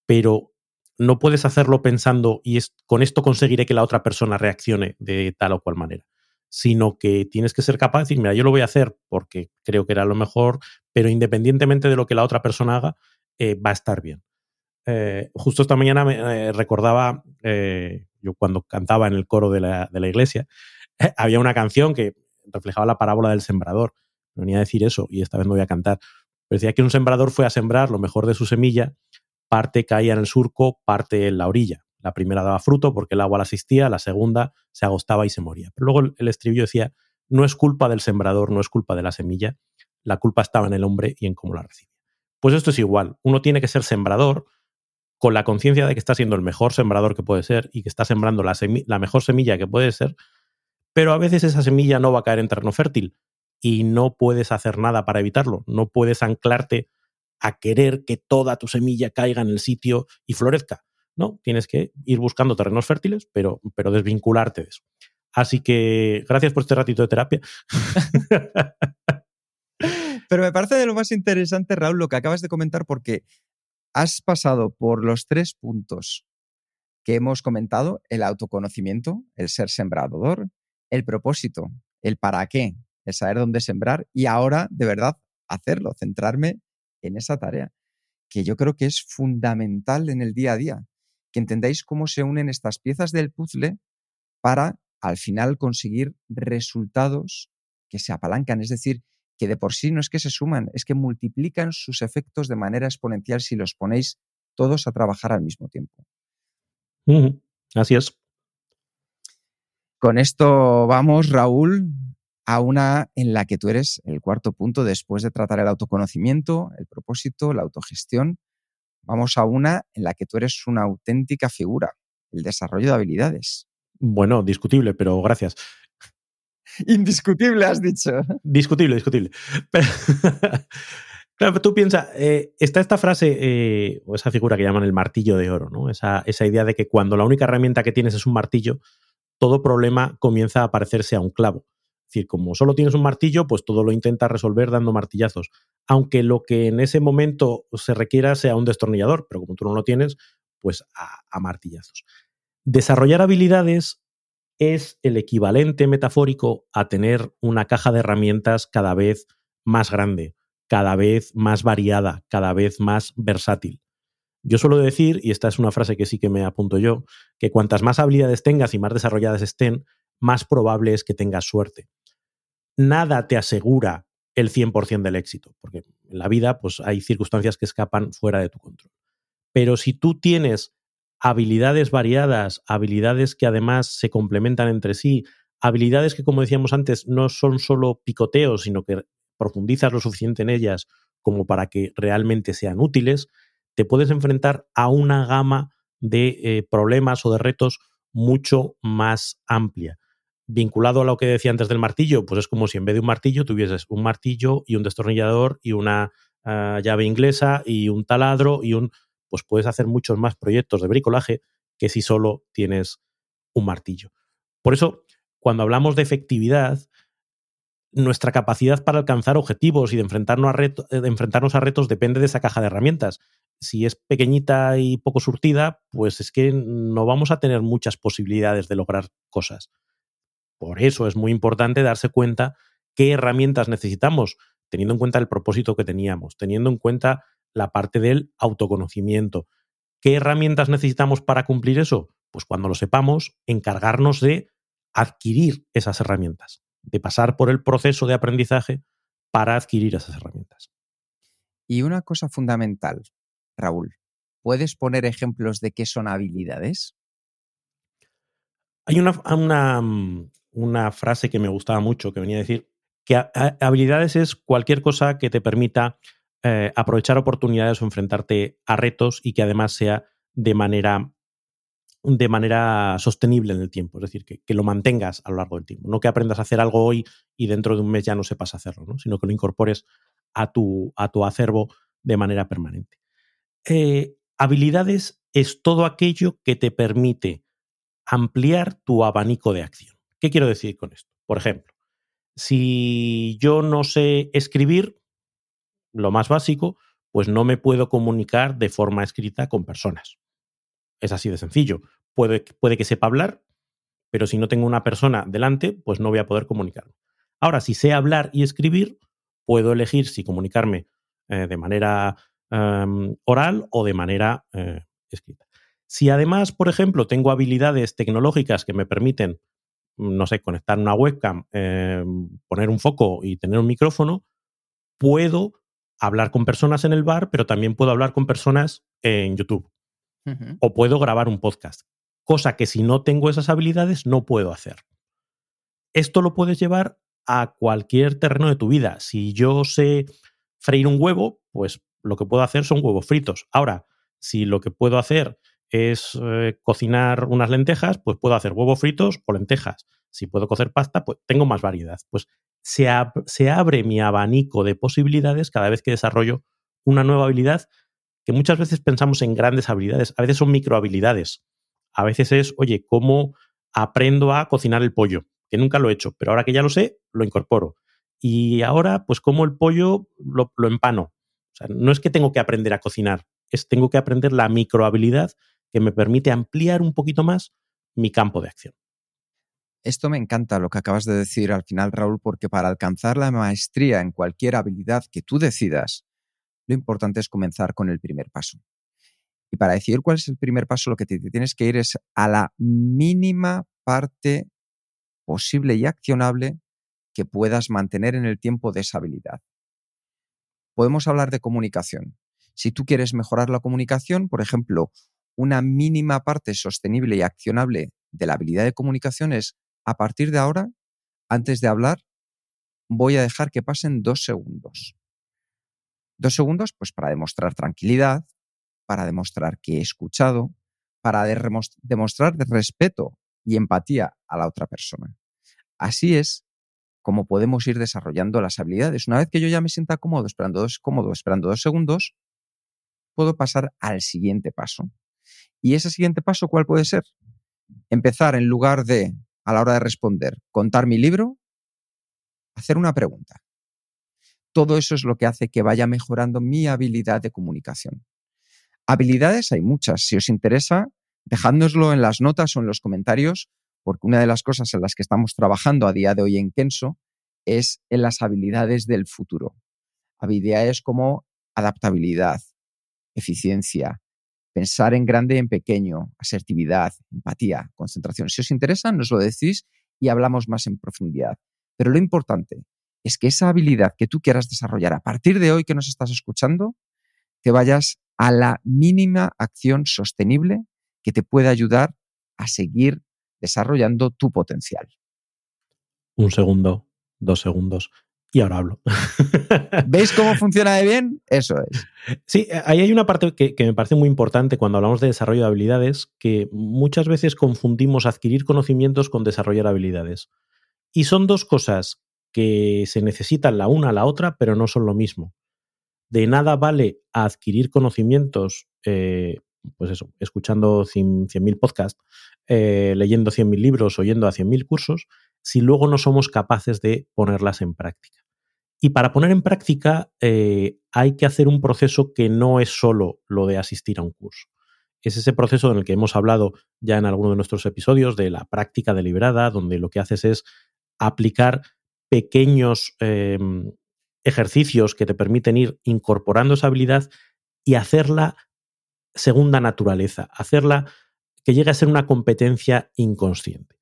Speaker 2: pero no puedes hacerlo pensando y es, con esto conseguiré que la otra persona reaccione de tal o cual manera sino que tienes que ser capaz de decir, mira, yo lo voy a hacer porque creo que era lo mejor, pero independientemente de lo que la otra persona haga, eh, va a estar bien. Eh, justo esta mañana me eh, recordaba, yo cuando cantaba en el coro de la, iglesia, (laughs) había una canción que reflejaba la parábola del sembrador. venía a decir eso y esta vez no voy a cantar. Pero decía que un sembrador fue a sembrar lo mejor de su semilla, parte caía en el surco, parte en la orilla. La primera daba fruto porque el agua la asistía, la segunda se agostaba y se moría. Pero luego el estribillo decía, no es culpa del sembrador, no es culpa de la semilla, la culpa estaba en el hombre y en cómo la recibe. Pues esto es igual, uno tiene que ser sembrador con la conciencia de que está siendo el mejor sembrador que puede ser y que está sembrando la, mejor semilla que puede ser, pero a veces esa semilla no va a caer en terreno fértil y no puedes hacer nada para evitarlo, no puedes anclarte a querer que toda tu semilla caiga en el sitio y florezca. No, tienes que ir buscando terrenos fértiles, pero, pero desvincularte de eso. Así que gracias por este ratito de terapia. (laughs)
Speaker 1: Pero me parece de lo más interesante, Raúl, lo que acabas de comentar, porque has pasado por los tres puntos que hemos comentado, el autoconocimiento, el ser sembrador, el propósito, el para qué, el saber dónde sembrar y ahora, de verdad, hacerlo, centrarme en esa tarea, que yo creo que es fundamental en el día a día, que entendáis cómo se unen estas piezas del puzzle para al final conseguir resultados que se apalancan, es decir, que de por sí no es que se suman, es que multiplican sus efectos de manera exponencial si los ponéis todos a trabajar al mismo tiempo.
Speaker 2: Así es.
Speaker 1: Con esto vamos, Raúl, a una en la que tú eres el cuarto punto después de tratar el autoconocimiento, el propósito, la autogestión. Vamos a una en la que tú eres una auténtica figura, el desarrollo de habilidades.
Speaker 2: Bueno, discutible, pero gracias.
Speaker 1: Indiscutible, has dicho.
Speaker 2: Discutible, discutible. (laughs) claro, tú piensas, eh, está esta frase eh, o esa figura que llaman el martillo de oro, ¿no? Esa, esa idea de que cuando la única herramienta que tienes es un martillo, todo problema comienza a parecerse a un clavo. Es decir, como solo tienes un martillo, pues todo lo intentas resolver dando martillazos. Aunque lo que en ese momento se requiera sea un destornillador, pero como tú no lo tienes, pues a martillazos. Desarrollar habilidades es el equivalente metafórico a tener una caja de herramientas cada vez más grande, cada vez más variada, cada vez más versátil. Yo suelo decir, y esta es una frase que sí que me apunto yo, que cuantas más habilidades tengas y más desarrolladas estén, más probable es que tengas suerte. Nada te asegura el 100% del éxito, porque en la vida pues, hay circunstancias que escapan fuera de tu control. Pero si tú tienes habilidades variadas, habilidades que además se complementan entre sí, habilidades que, como decíamos antes, no son solo picoteos, sino que profundizas lo suficiente en ellas como para que realmente sean útiles, te puedes enfrentar a una gama de eh, problemas o de retos mucho más amplia. Vinculado a lo que decía antes del martillo, pues es como si en vez de un martillo tuvieses un martillo y un destornillador y una ah, llave inglesa y un taladro y un pues puedes hacer muchos más proyectos de bricolaje que si solo tienes un martillo. Por eso, cuando hablamos de efectividad, nuestra capacidad para alcanzar objetivos y de enfrentarnos, a retos, de enfrentarnos a retos depende de esa caja de herramientas. Si es pequeñita y poco surtida, pues es que no vamos a tener muchas posibilidades de lograr cosas. Por eso es muy importante darse cuenta qué herramientas necesitamos, teniendo en cuenta el propósito que teníamos, teniendo en cuenta la parte del autoconocimiento. ¿Qué herramientas necesitamos para cumplir eso? Pues cuando lo sepamos, encargarnos de adquirir esas herramientas, de pasar por el proceso de aprendizaje para adquirir esas herramientas.
Speaker 1: Y una cosa fundamental, Raúl, ¿puedes poner ejemplos de qué son habilidades?
Speaker 2: Hay una, una, una frase que me gustaba mucho que venía a decir que habilidades es cualquier cosa que te permita eh, aprovechar oportunidades o enfrentarte a retos y que además sea de manera, de manera sostenible en el tiempo, es decir, que, lo mantengas a lo largo del tiempo, no que aprendas a hacer algo hoy y dentro de un mes ya no sepas hacerlo, ¿no? sino que lo incorpores a tu, a tu acervo de manera permanente. Eh, habilidades es todo aquello que te permite ampliar tu abanico de acción. ¿Qué quiero decir con esto? Por ejemplo, si yo no sé escribir, lo más básico, pues no me puedo comunicar de forma escrita con personas. Es así de sencillo. Puede, que sepa hablar, pero si no tengo una persona delante, pues no voy a poder comunicarme. Ahora, si sé hablar y escribir, puedo elegir si comunicarme eh, de manera em, oral o de manera eh, escrita. Si además, por ejemplo, tengo habilidades tecnológicas que me permiten, no sé, conectar una webcam, em, poner un foco y tener un micrófono, puedo hablar con personas en el bar, pero también puedo hablar con personas en YouTube. O puedo grabar un podcast. Cosa que si no tengo esas habilidades no puedo hacer. Esto lo puedes llevar a cualquier terreno de tu vida. Si yo sé freír un huevo, pues lo que puedo hacer son huevos fritos. Ahora, si lo que puedo hacer es eh, cocinar unas lentejas, pues puedo hacer huevos fritos o lentejas. Si puedo cocer pasta, pues tengo más variedad. Pues se, abre mi abanico de posibilidades cada vez que desarrollo una nueva habilidad que muchas veces pensamos en grandes habilidades, a veces son microhabilidades. A veces es, oye, ¿cómo aprendo a cocinar el pollo, que nunca lo he hecho, pero ahora que ya lo sé, lo incorporo. Y ahora, pues como el pollo, lo, empano. No es que tengo que aprender a cocinar, es tengo que aprender la microhabilidad que me permite ampliar un poquito más mi campo de acción.
Speaker 1: Esto me encanta lo que acabas de decir al final, Raúl, porque para alcanzar la maestría en cualquier habilidad que tú decidas, lo importante es comenzar con el primer paso. Y para decidir cuál es el primer paso, lo que te tienes que ir es a la mínima parte posible y accionable que puedas mantener en el tiempo de esa habilidad. Podemos hablar de comunicación. Si tú quieres mejorar la comunicación, por ejemplo, una mínima parte sostenible y accionable de la habilidad de comunicación es, a partir de ahora, antes de hablar, voy a dejar que pasen dos segundos. Dos segundos, pues para demostrar tranquilidad, para demostrar que he escuchado, para demostrar respeto y empatía a la otra persona. Así es como podemos ir desarrollando las habilidades. Una vez que yo ya me sienta cómodo, esperando dos, cómodo, esperando dos segundos, puedo pasar al siguiente paso. ¿Y ese siguiente paso cuál puede ser? Empezar en lugar de, a la hora de responder, contar mi libro, hacer una pregunta. Todo eso es lo que hace que vaya mejorando mi habilidad de comunicación. Habilidades hay muchas. Si os interesa, dejádnoslo en las notas o en los comentarios, porque una de las cosas en las que estamos trabajando a día de hoy en Kenso es en las habilidades del futuro. Habilidades como adaptabilidad, eficiencia, pensar en grande y en pequeño, asertividad, empatía, concentración. Si os interesa, nos lo decís y hablamos más en profundidad. Pero lo importante es que esa habilidad que tú quieras desarrollar a partir de hoy que nos estás escuchando, te vayas a la mínima acción sostenible que te pueda ayudar a seguir desarrollando tu potencial.
Speaker 2: Un segundo, dos segundos, y ahora hablo. (laughs)
Speaker 1: ¿Veis cómo funciona de bien? Eso es.
Speaker 2: Sí, ahí hay una parte que, que, me parece muy importante cuando hablamos de desarrollo de habilidades, que muchas veces confundimos adquirir conocimientos con desarrollar habilidades. Y son dos cosas que se necesitan la una a la otra, pero no son lo mismo de nada vale adquirir conocimientos, eh, pues eso, escuchando 100.000 podcasts, eh, leyendo 100.000 libros, oyendo a 100.000 cursos, si luego no somos capaces de ponerlas en práctica. Y para poner en práctica eh, hay que hacer un proceso que no es solo lo de asistir a un curso. Es ese proceso en el que hemos hablado ya en alguno de nuestros episodios de la práctica deliberada, donde lo que haces es aplicar pequeños em, ejercicios que te permiten ir incorporando esa habilidad y hacerla segunda naturaleza, hacerla que llegue a ser una competencia inconsciente.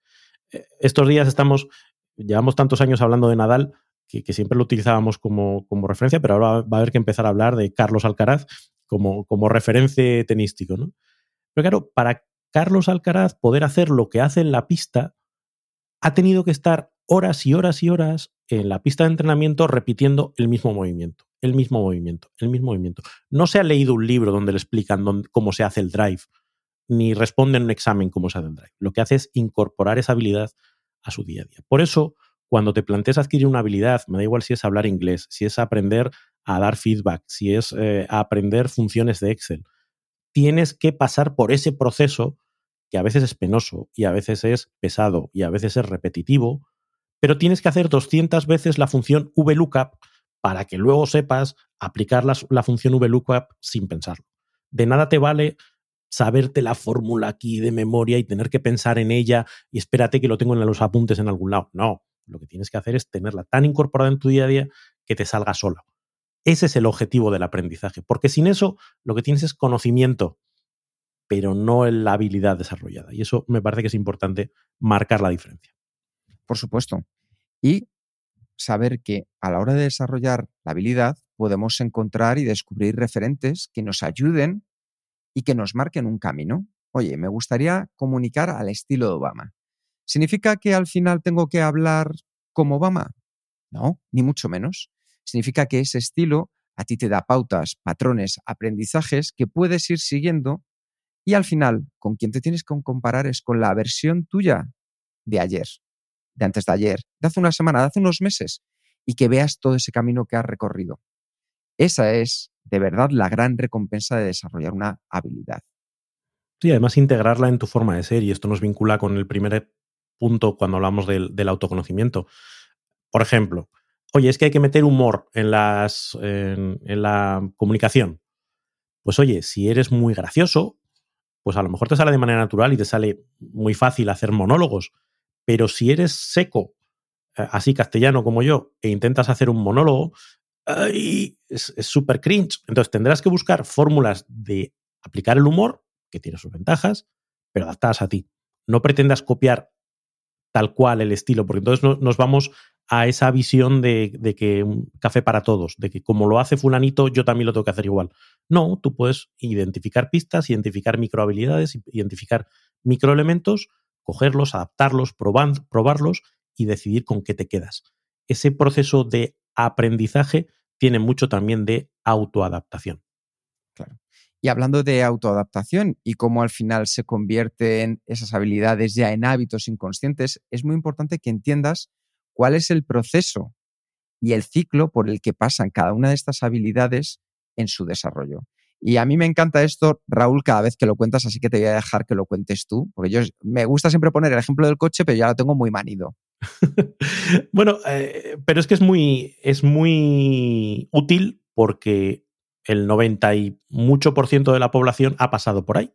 Speaker 2: Eh, estos días estamos, llevamos tantos años hablando de Nadal que, siempre lo utilizábamos como, como, referencia, pero ahora va a haber que empezar a hablar de Carlos Alcaraz como, como referente tenístico. ¿no? Pero claro, para Carlos Alcaraz poder hacer lo que hace en la pista, ha tenido que estar horas y horas y horas en la pista de entrenamiento repitiendo el mismo movimiento, el mismo movimiento, el mismo movimiento. No se ha leído un libro donde le explican cómo se hace el drive, ni responde en un examen cómo se hace drive. Lo que hace es incorporar esa habilidad a su día a día. Por eso, cuando te planteas adquirir una habilidad, me da igual si es hablar inglés, si es aprender a dar feedback, si es eh, aprender funciones de Excel, tienes que pasar por ese proceso que a veces es penoso y a veces es pesado y a veces es repetitivo, pero tienes que hacer 200 veces la función VLOOKUP para que luego sepas aplicar la, la función VLOOKUP sin pensarlo. De nada te vale saberte la fórmula aquí de memoria y tener que pensar en ella y espérate que lo tengo en los apuntes en algún lado. No, lo que tienes que hacer es tenerla tan incorporada en tu día a día que te salga sola. Ese es el objetivo del aprendizaje, porque sin eso lo que tienes es conocimiento, pero no la habilidad desarrollada. Y eso me parece que es importante marcar la diferencia
Speaker 1: por supuesto. Y saber que a la hora de desarrollar la habilidad podemos encontrar y descubrir referentes que nos ayuden y que nos marquen un camino. Oye, me gustaría comunicar al estilo de Obama. ¿Significa que al final tengo que hablar como Obama? No, ni mucho menos. Significa que ese estilo a ti te da pautas, patrones, aprendizajes que puedes ir siguiendo y al final con quien te tienes que comparar es con la versión tuya de ayer, de antes de ayer, de hace una semana, de hace unos meses, y que veas todo ese camino que has recorrido. Esa es, de verdad, la gran recompensa de desarrollar una habilidad.
Speaker 2: Sí, además integrarla en tu forma de ser, y esto nos vincula con el primer punto cuando hablamos del, autoconocimiento. Por ejemplo, oye, es que hay que meter humor en, las, en, la comunicación. Pues oye, si eres muy gracioso, pues a lo mejor te sale de manera natural y te sale muy fácil hacer monólogos. Pero si eres seco, eh, así castellano como yo, e intentas hacer un monólogo, es súper cringe. Entonces tendrás que buscar fórmulas de aplicar el humor, que tiene sus ventajas, pero adaptadas a ti. No pretendas copiar tal cual el estilo, porque entonces nos vamos a esa visión de, de, que un café para todos, de que como lo hace fulanito, yo también lo tengo que hacer igual. No, tú puedes identificar pistas, identificar microhabilidades, identificar microelementos, cogerlos, adaptarlos, probarlos y decidir con qué te quedas. Ese proceso de aprendizaje tiene mucho también de autoadaptación.
Speaker 1: Claro. Y hablando de autoadaptación y cómo al final se convierten esas habilidades ya en hábitos inconscientes, es muy importante que entiendas cuál es el proceso y el ciclo por el que pasan cada una de estas habilidades en su desarrollo. Y a mí me encanta esto, Raúl, cada vez que lo cuentas, así que te voy a dejar que lo cuentes tú, porque yo me gusta siempre poner el ejemplo del coche, pero ya lo tengo muy manido. (laughs)
Speaker 2: bueno, eh, pero es que es muy, es muy útil porque el 90 y mucho por ciento de la población ha pasado por ahí.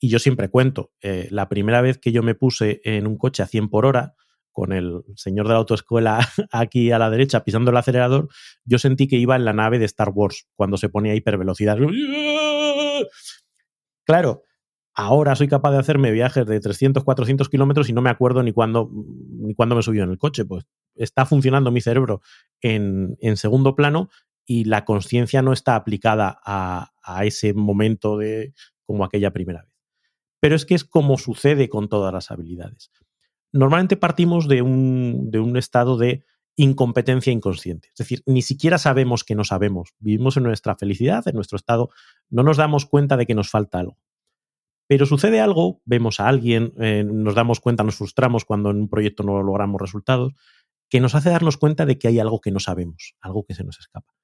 Speaker 2: Y yo siempre cuento, eh, la primera vez que yo me puse en un coche a 100 por hora, con el señor de la autoescuela (laughs) aquí a la derecha pisando el acelerador, yo sentí que iba en la nave de Star Wars cuando se ponía hipervelocidad. (laughs) Claro, ahora soy capaz de hacerme viajes de 300, 400 kilómetros y no me acuerdo ni cuándo, ni cuándo me subió en el coche. Pues está funcionando mi cerebro en, en segundo plano y la conciencia no está aplicada a, ese momento de como aquella primera vez. Pero es que es como sucede con todas las habilidades. Normalmente partimos de un, de un estado de incompetencia inconsciente. Es decir, ni siquiera sabemos que no sabemos. Vivimos en nuestra felicidad, en nuestro estado, no nos damos cuenta de que nos falta algo. Pero sucede algo, vemos a alguien, eh, nos damos cuenta, nos frustramos cuando en un proyecto no logramos resultados, que nos hace darnos cuenta de que hay algo que no sabemos, algo que se nos escapa.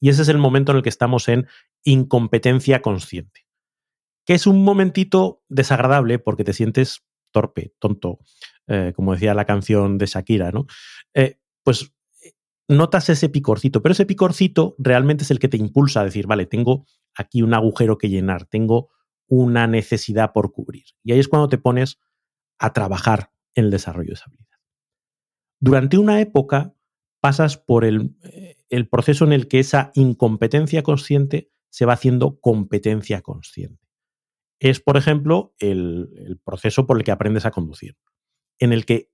Speaker 2: Y ese es el momento en el que estamos en incompetencia consciente. Que es un momentito desagradable porque te sientes torpe, tonto, eh, como decía la canción de Shakira, ¿no? Eh, pues notas ese picorcito, pero ese picorcito realmente es el que te impulsa a decir, vale, tengo aquí un agujero que llenar, tengo una necesidad por cubrir. Y ahí es cuando te pones a trabajar en el desarrollo de esa habilidad. Durante una época pasas por el, el proceso en el que esa incompetencia consciente se va haciendo competencia consciente. Es, por ejemplo, el, proceso por el que aprendes a conducir, en el que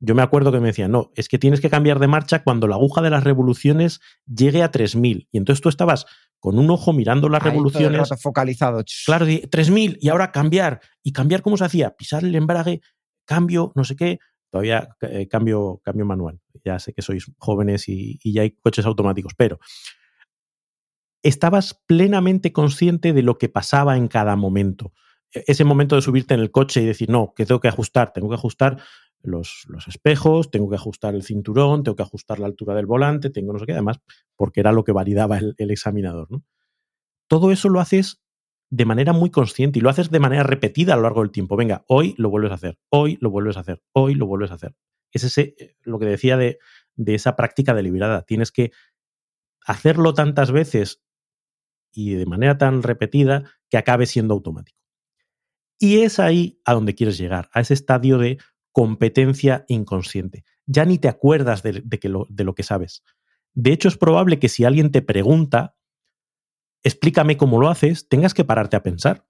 Speaker 2: yo me acuerdo que me decían, no, es que tienes que cambiar de marcha cuando la aguja de las revoluciones llegue a 3000. Y entonces tú estabas con un ojo mirando las revoluciones.
Speaker 1: focalizado.
Speaker 2: Claro, 3000 y ahora cambiar. ¿Y cambiar cómo se hacía? Pisar el embrague, cambio, no sé qué. Todavía eh, cambio, cambio manual. Ya sé que sois jóvenes y, ya hay coches automáticos, pero estabas plenamente consciente de lo que pasaba en cada momento. E, ese momento de subirte en el coche y decir, no, que tengo que ajustar, tengo que ajustar los, los, espejos, tengo que ajustar el cinturón, tengo que ajustar la altura del volante, tengo no sé qué, además, porque era lo que validaba el, examinador. ¿no? Todo eso lo haces de manera muy consciente y lo haces de manera repetida a lo largo del tiempo. Venga, hoy lo vuelves a hacer, hoy lo vuelves a hacer, hoy lo vuelves a hacer. Es ese, eh, lo que decía de, de esa práctica deliberada. Tienes que hacerlo tantas veces y de manera tan repetida que acabe siendo automático. Y es ahí a donde quieres llegar, a ese estadio de competencia inconsciente. Ya ni te acuerdas de, lo, de que sabes. De hecho, es probable que si alguien te pregunta, explícame cómo lo haces, tengas que pararte a pensar.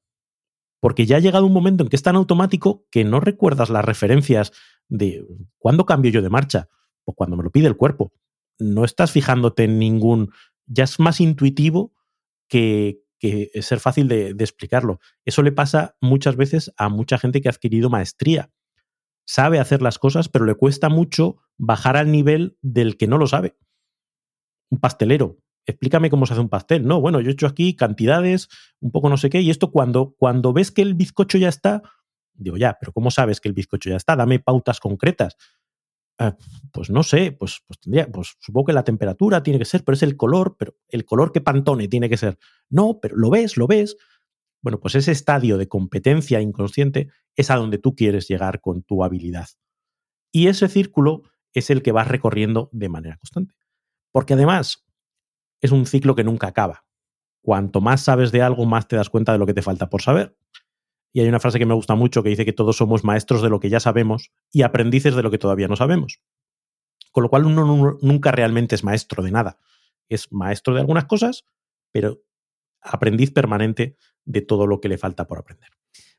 Speaker 2: Porque ya ha llegado un momento en que es tan automático que no recuerdas las referencias de cuándo cambio yo de marcha o cuando me lo pide el cuerpo. No estás fijándote en ningún. Ya es más intuitivo que, que ser fácil de explicarlo. Eso le pasa muchas veces a mucha gente que ha adquirido maestría. Sabe hacer las cosas, pero le cuesta mucho bajar al nivel del que no lo sabe. Un pastelero explícame cómo se hace un pastel. No, bueno, yo he hecho aquí cantidades, un poco no sé qué, y esto cuando, cuando ves que el bizcocho ya está, digo, ya, pero ¿cómo sabes que el bizcocho ya está? Dame pautas concretas. Ah, pues no sé, pues, pues tendría, pues supongo que la temperatura tiene que ser, pero es el color, pero el color que pantone tiene que ser. No, pero lo ves, lo ves. Bueno, pues ese estadio de competencia inconsciente es a donde tú quieres llegar con tu habilidad. Y ese círculo es el que vas recorriendo de manera constante. Porque además es un ciclo que nunca acaba. Cuanto más sabes de algo, más te das cuenta de lo que te falta por saber. Y hay una frase que me gusta mucho que dice que todos somos maestros de lo que ya sabemos y aprendices de lo que todavía no sabemos. Con lo cual uno nunca realmente es maestro de nada. Es maestro de algunas cosas, pero aprendiz permanente de todo lo que le falta por aprender.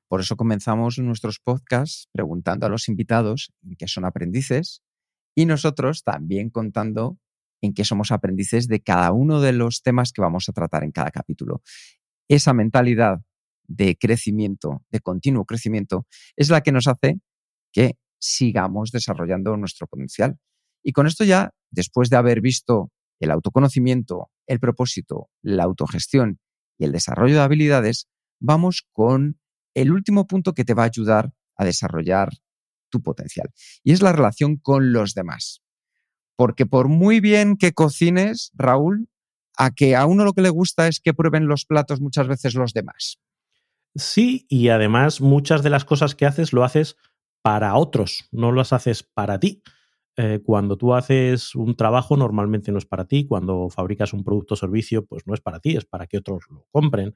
Speaker 1: Por eso comenzamos nuestros podcasts preguntando a los invitados en qué son aprendices y nosotros también contando en qué somos aprendices de cada uno de los temas que vamos a tratar en cada capítulo. Esa mentalidad de crecimiento, de continuo crecimiento, es la que nos hace que sigamos desarrollando nuestro potencial. Y con esto ya, después de haber visto el autoconocimiento, el propósito, la autogestión y el desarrollo de habilidades, vamos con el último punto que te va a ayudar a desarrollar tu potencial. Y es la relación con los demás. Porque por muy bien que cocines, Raúl, a que a uno lo que le gusta es que prueben los platos muchas veces los demás.
Speaker 2: Sí, y además muchas de las cosas que haces lo haces para otros, no las haces para ti. Eh, cuando tú haces un trabajo normalmente no es para ti, cuando fabricas un producto o servicio pues no es para ti, es para que otros lo compren.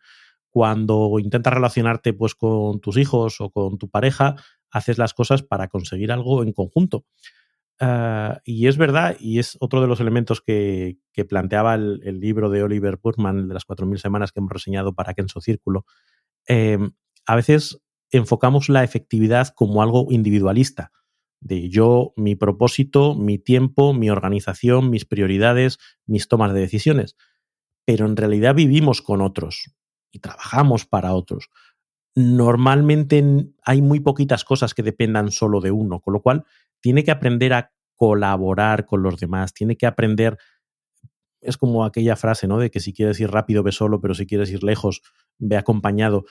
Speaker 2: Cuando intentas relacionarte pues con tus hijos o con tu pareja, haces las cosas para conseguir algo en conjunto. Ah, y es verdad, y es otro de los elementos que, planteaba el, libro de Oliver Burman, de las 4.000 semanas que hemos reseñado para Kenso Círculo, Em, a veces enfocamos la efectividad como algo individualista, de yo, mi propósito, mi tiempo, mi organización, mis prioridades, mis tomas de decisiones. Pero en realidad vivimos con otros y trabajamos para otros. Normalmente hay muy poquitas cosas que dependan solo de uno, con lo cual tiene que aprender a colaborar con los demás, tiene que aprender es como aquella frase, ¿no? De que si quieres ir rápido, ve solo, pero si quieres ir lejos, ve acompañado.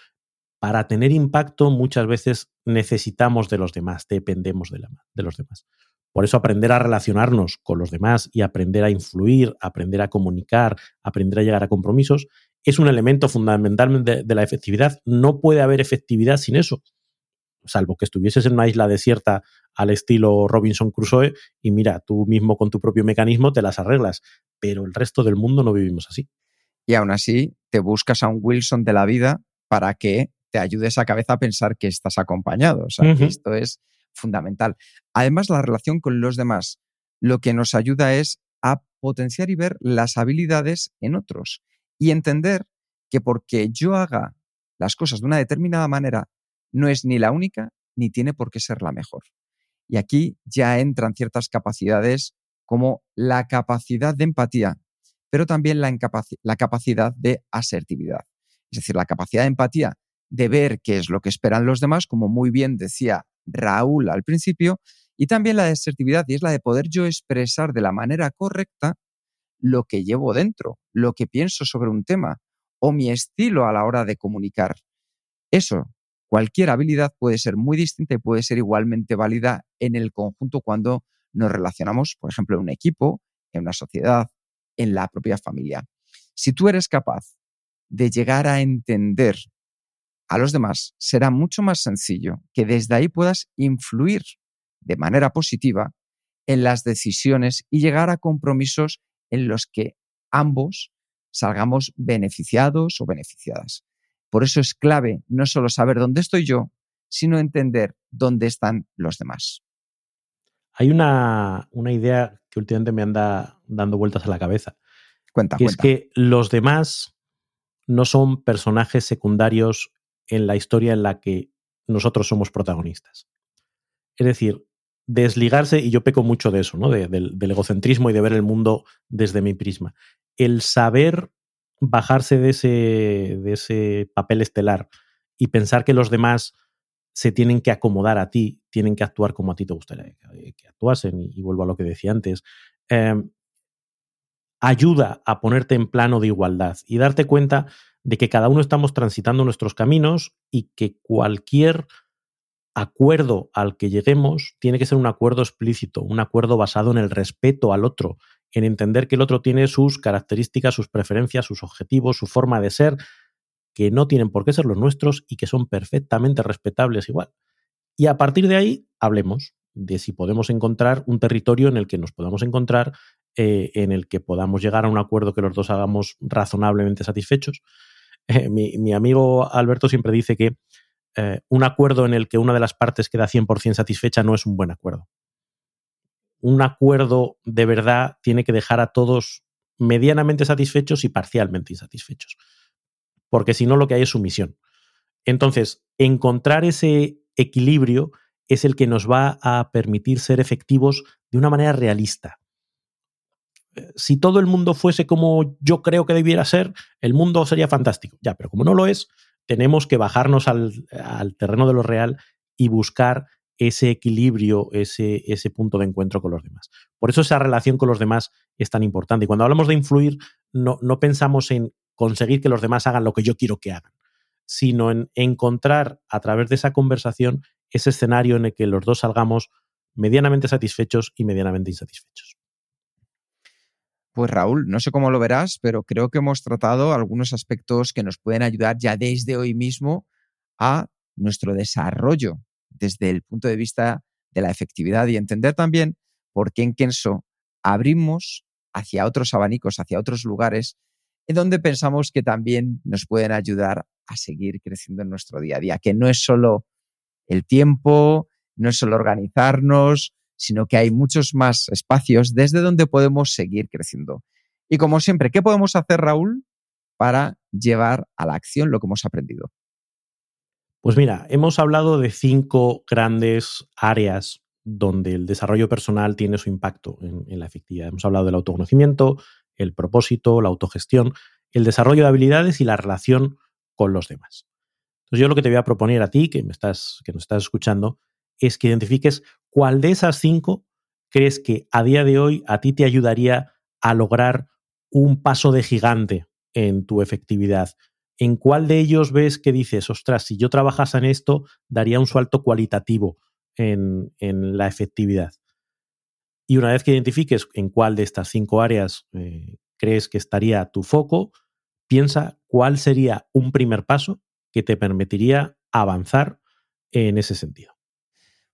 Speaker 2: Para tener impacto muchas veces necesitamos de los demás, dependemos de, de los demás. Por eso aprender a relacionarnos con los demás y aprender a influir, aprender a comunicar, aprender a llegar a compromisos, es un elemento fundamental de la efectividad. No puede haber efectividad sin eso salvo que estuvieses en una isla desierta al estilo Robinson Crusoe y mira, tú mismo con tu propio mecanismo te las arreglas, pero el resto del mundo no vivimos así.
Speaker 1: Y aún así, te buscas a un Wilson de la vida para que te ayude esa cabeza a pensar que estás acompañado. O sea, que esto es fundamental. Además, la relación con los demás lo que nos ayuda es a potenciar y ver las habilidades en otros y entender que porque yo haga las cosas de una determinada manera no es ni la única ni tiene por qué ser la mejor. Y aquí ya entran ciertas capacidades como la capacidad de empatía, pero también la, la, capacidad de asertividad. Es decir, la capacidad de empatía de ver qué es lo que esperan los demás, como muy bien decía Raúl al principio, y también la de asertividad, y es la de poder yo expresar de la manera correcta lo que llevo dentro, lo que pienso sobre un tema o mi estilo a la hora de comunicar. Eso Cualquier habilidad puede ser muy distinta y puede ser igualmente válida en el conjunto cuando nos relacionamos, por ejemplo, en un equipo, en una sociedad, en la propia familia. Si tú eres capaz de llegar a entender a los demás, será mucho más sencillo que desde ahí puedas influir de manera positiva en las decisiones y llegar a compromisos en los que ambos salgamos beneficiados o beneficiadas. Por eso es clave no solo saber dónde estoy yo, sino entender dónde están los demás.
Speaker 2: Hay una, idea que últimamente me anda dando vueltas a la cabeza.
Speaker 1: Cuenta,
Speaker 2: que es que los demás no son personajes secundarios en la historia en la que nosotros somos protagonistas. Es decir, desligarse, y yo peco mucho de eso, ¿no? del egocentrismo y de ver el mundo desde mi prisma. El saber bajarse de ese, de ese papel estelar y pensar que los demás se tienen que acomodar a ti, tienen que actuar como a ti te gustaría que actuasen, y, vuelvo a lo que decía antes, em, ayuda a ponerte en plano de igualdad y darte cuenta de que cada uno estamos transitando nuestros caminos y que cualquier acuerdo al que lleguemos tiene que ser un acuerdo explícito, un acuerdo basado en el respeto al otro, en entender que el otro tiene sus características, sus preferencias, sus objetivos, su forma de ser, que no tienen por qué ser los nuestros y que son perfectamente respetables igual. Y a partir de ahí, hablemos. de si podemos encontrar un territorio en el que nos podamos encontrar, eh, en el que podamos llegar a un acuerdo que los dos hagamos razonablemente satisfechos. (laughs) Mi, amigo Alberto siempre dice que eh, un acuerdo en el que una de las partes queda 100% satisfecha no es un buen acuerdo. Un acuerdo de verdad tiene que dejar a todos medianamente satisfechos y parcialmente insatisfechos. Porque si no, lo que hay es sumisión. Entonces, encontrar ese equilibrio es el que nos va a permitir ser efectivos de una manera realista. Eh, si todo el mundo fuese como yo creo que debiera ser, el mundo sería fantástico. Ya, pero como no lo es, tenemos que bajarnos al, terreno de lo real y buscar ese equilibrio, ese, punto de encuentro con los demás. Por eso esa relación con los demás es tan importante. Y cuando hablamos de influir, no, no pensamos en conseguir que los demás hagan lo que yo quiero que hagan, sino en encontrar a través de esa conversación ese escenario en el que los dos salgamos medianamente satisfechos y medianamente insatisfechos.
Speaker 1: Pues Raúl, no sé cómo lo verás, pero creo que hemos tratado algunos aspectos que nos pueden ayudar ya desde hoy mismo a nuestro desarrollo desde el punto de vista de la efectividad y entender también por qué en Kenso abrimos hacia otros abanicos, hacia otros lugares en donde pensamos que también nos pueden ayudar a seguir creciendo en nuestro día a día, que no es solo el tiempo, no es solo organizarnos, sino que hay muchos más espacios desde donde podemos seguir creciendo. Y como siempre, ¿qué podemos hacer, Raúl, para llevar a la acción lo que hemos aprendido?
Speaker 2: Pues mira, hemos hablado de cinco grandes áreas donde el desarrollo personal tiene su impacto en, la efectividad. Hemos hablado del autoconocimiento, el propósito, la autogestión, el desarrollo de habilidades y la relación con los demás. Entonces yo lo que te voy a proponer a ti, que me estás, que nos estás escuchando, es que identifiques cuál de esas cinco crees que a día de hoy a ti te ayudaría a lograr un paso de gigante en tu efectividad. ¿En cuál de ellos ves que dices, ostras, si yo trabajase en esto, daría un salto cualitativo en, en la efectividad? Y una vez que identifiques en cuál de estas cinco áreas eh, crees que estaría tu foco, piensa cuál sería un primer paso que te permitiría avanzar en ese sentido.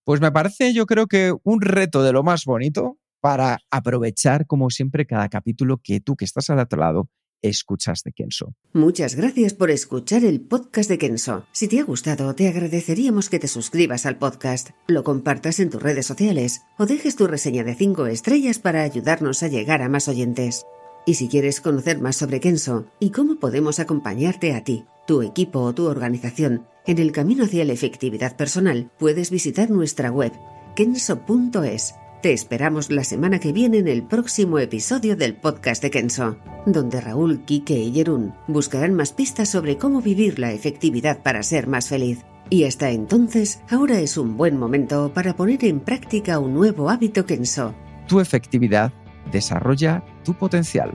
Speaker 1: Pues me parece, yo creo que un reto de lo más bonito para aprovechar, como siempre, cada capítulo que tú que estás al otro lado escuchas de Kenso.
Speaker 4: Muchas gracias por escuchar el podcast de Kenso. Si te ha gustado, te agradeceríamos que te suscribas al podcast, lo compartas en tus redes sociales o dejes tu reseña de 5 estrellas para ayudarnos a llegar a más oyentes. Y si quieres conocer más sobre Kenso y cómo podemos acompañarte a ti, tu equipo o tu organización en el camino hacia la efectividad personal, puedes visitar nuestra web kenso.es. Te esperamos la semana que viene en el próximo episodio del podcast de Kenso, donde Raúl, Quique y Jerún buscarán más pistas sobre cómo vivir la efectividad para ser más feliz. Y hasta entonces, ahora es un buen momento para poner en práctica un nuevo hábito Kenso.
Speaker 1: Tu efectividad desarrolla tu potencial.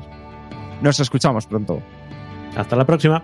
Speaker 1: Nos escuchamos pronto.
Speaker 2: Hasta la próxima.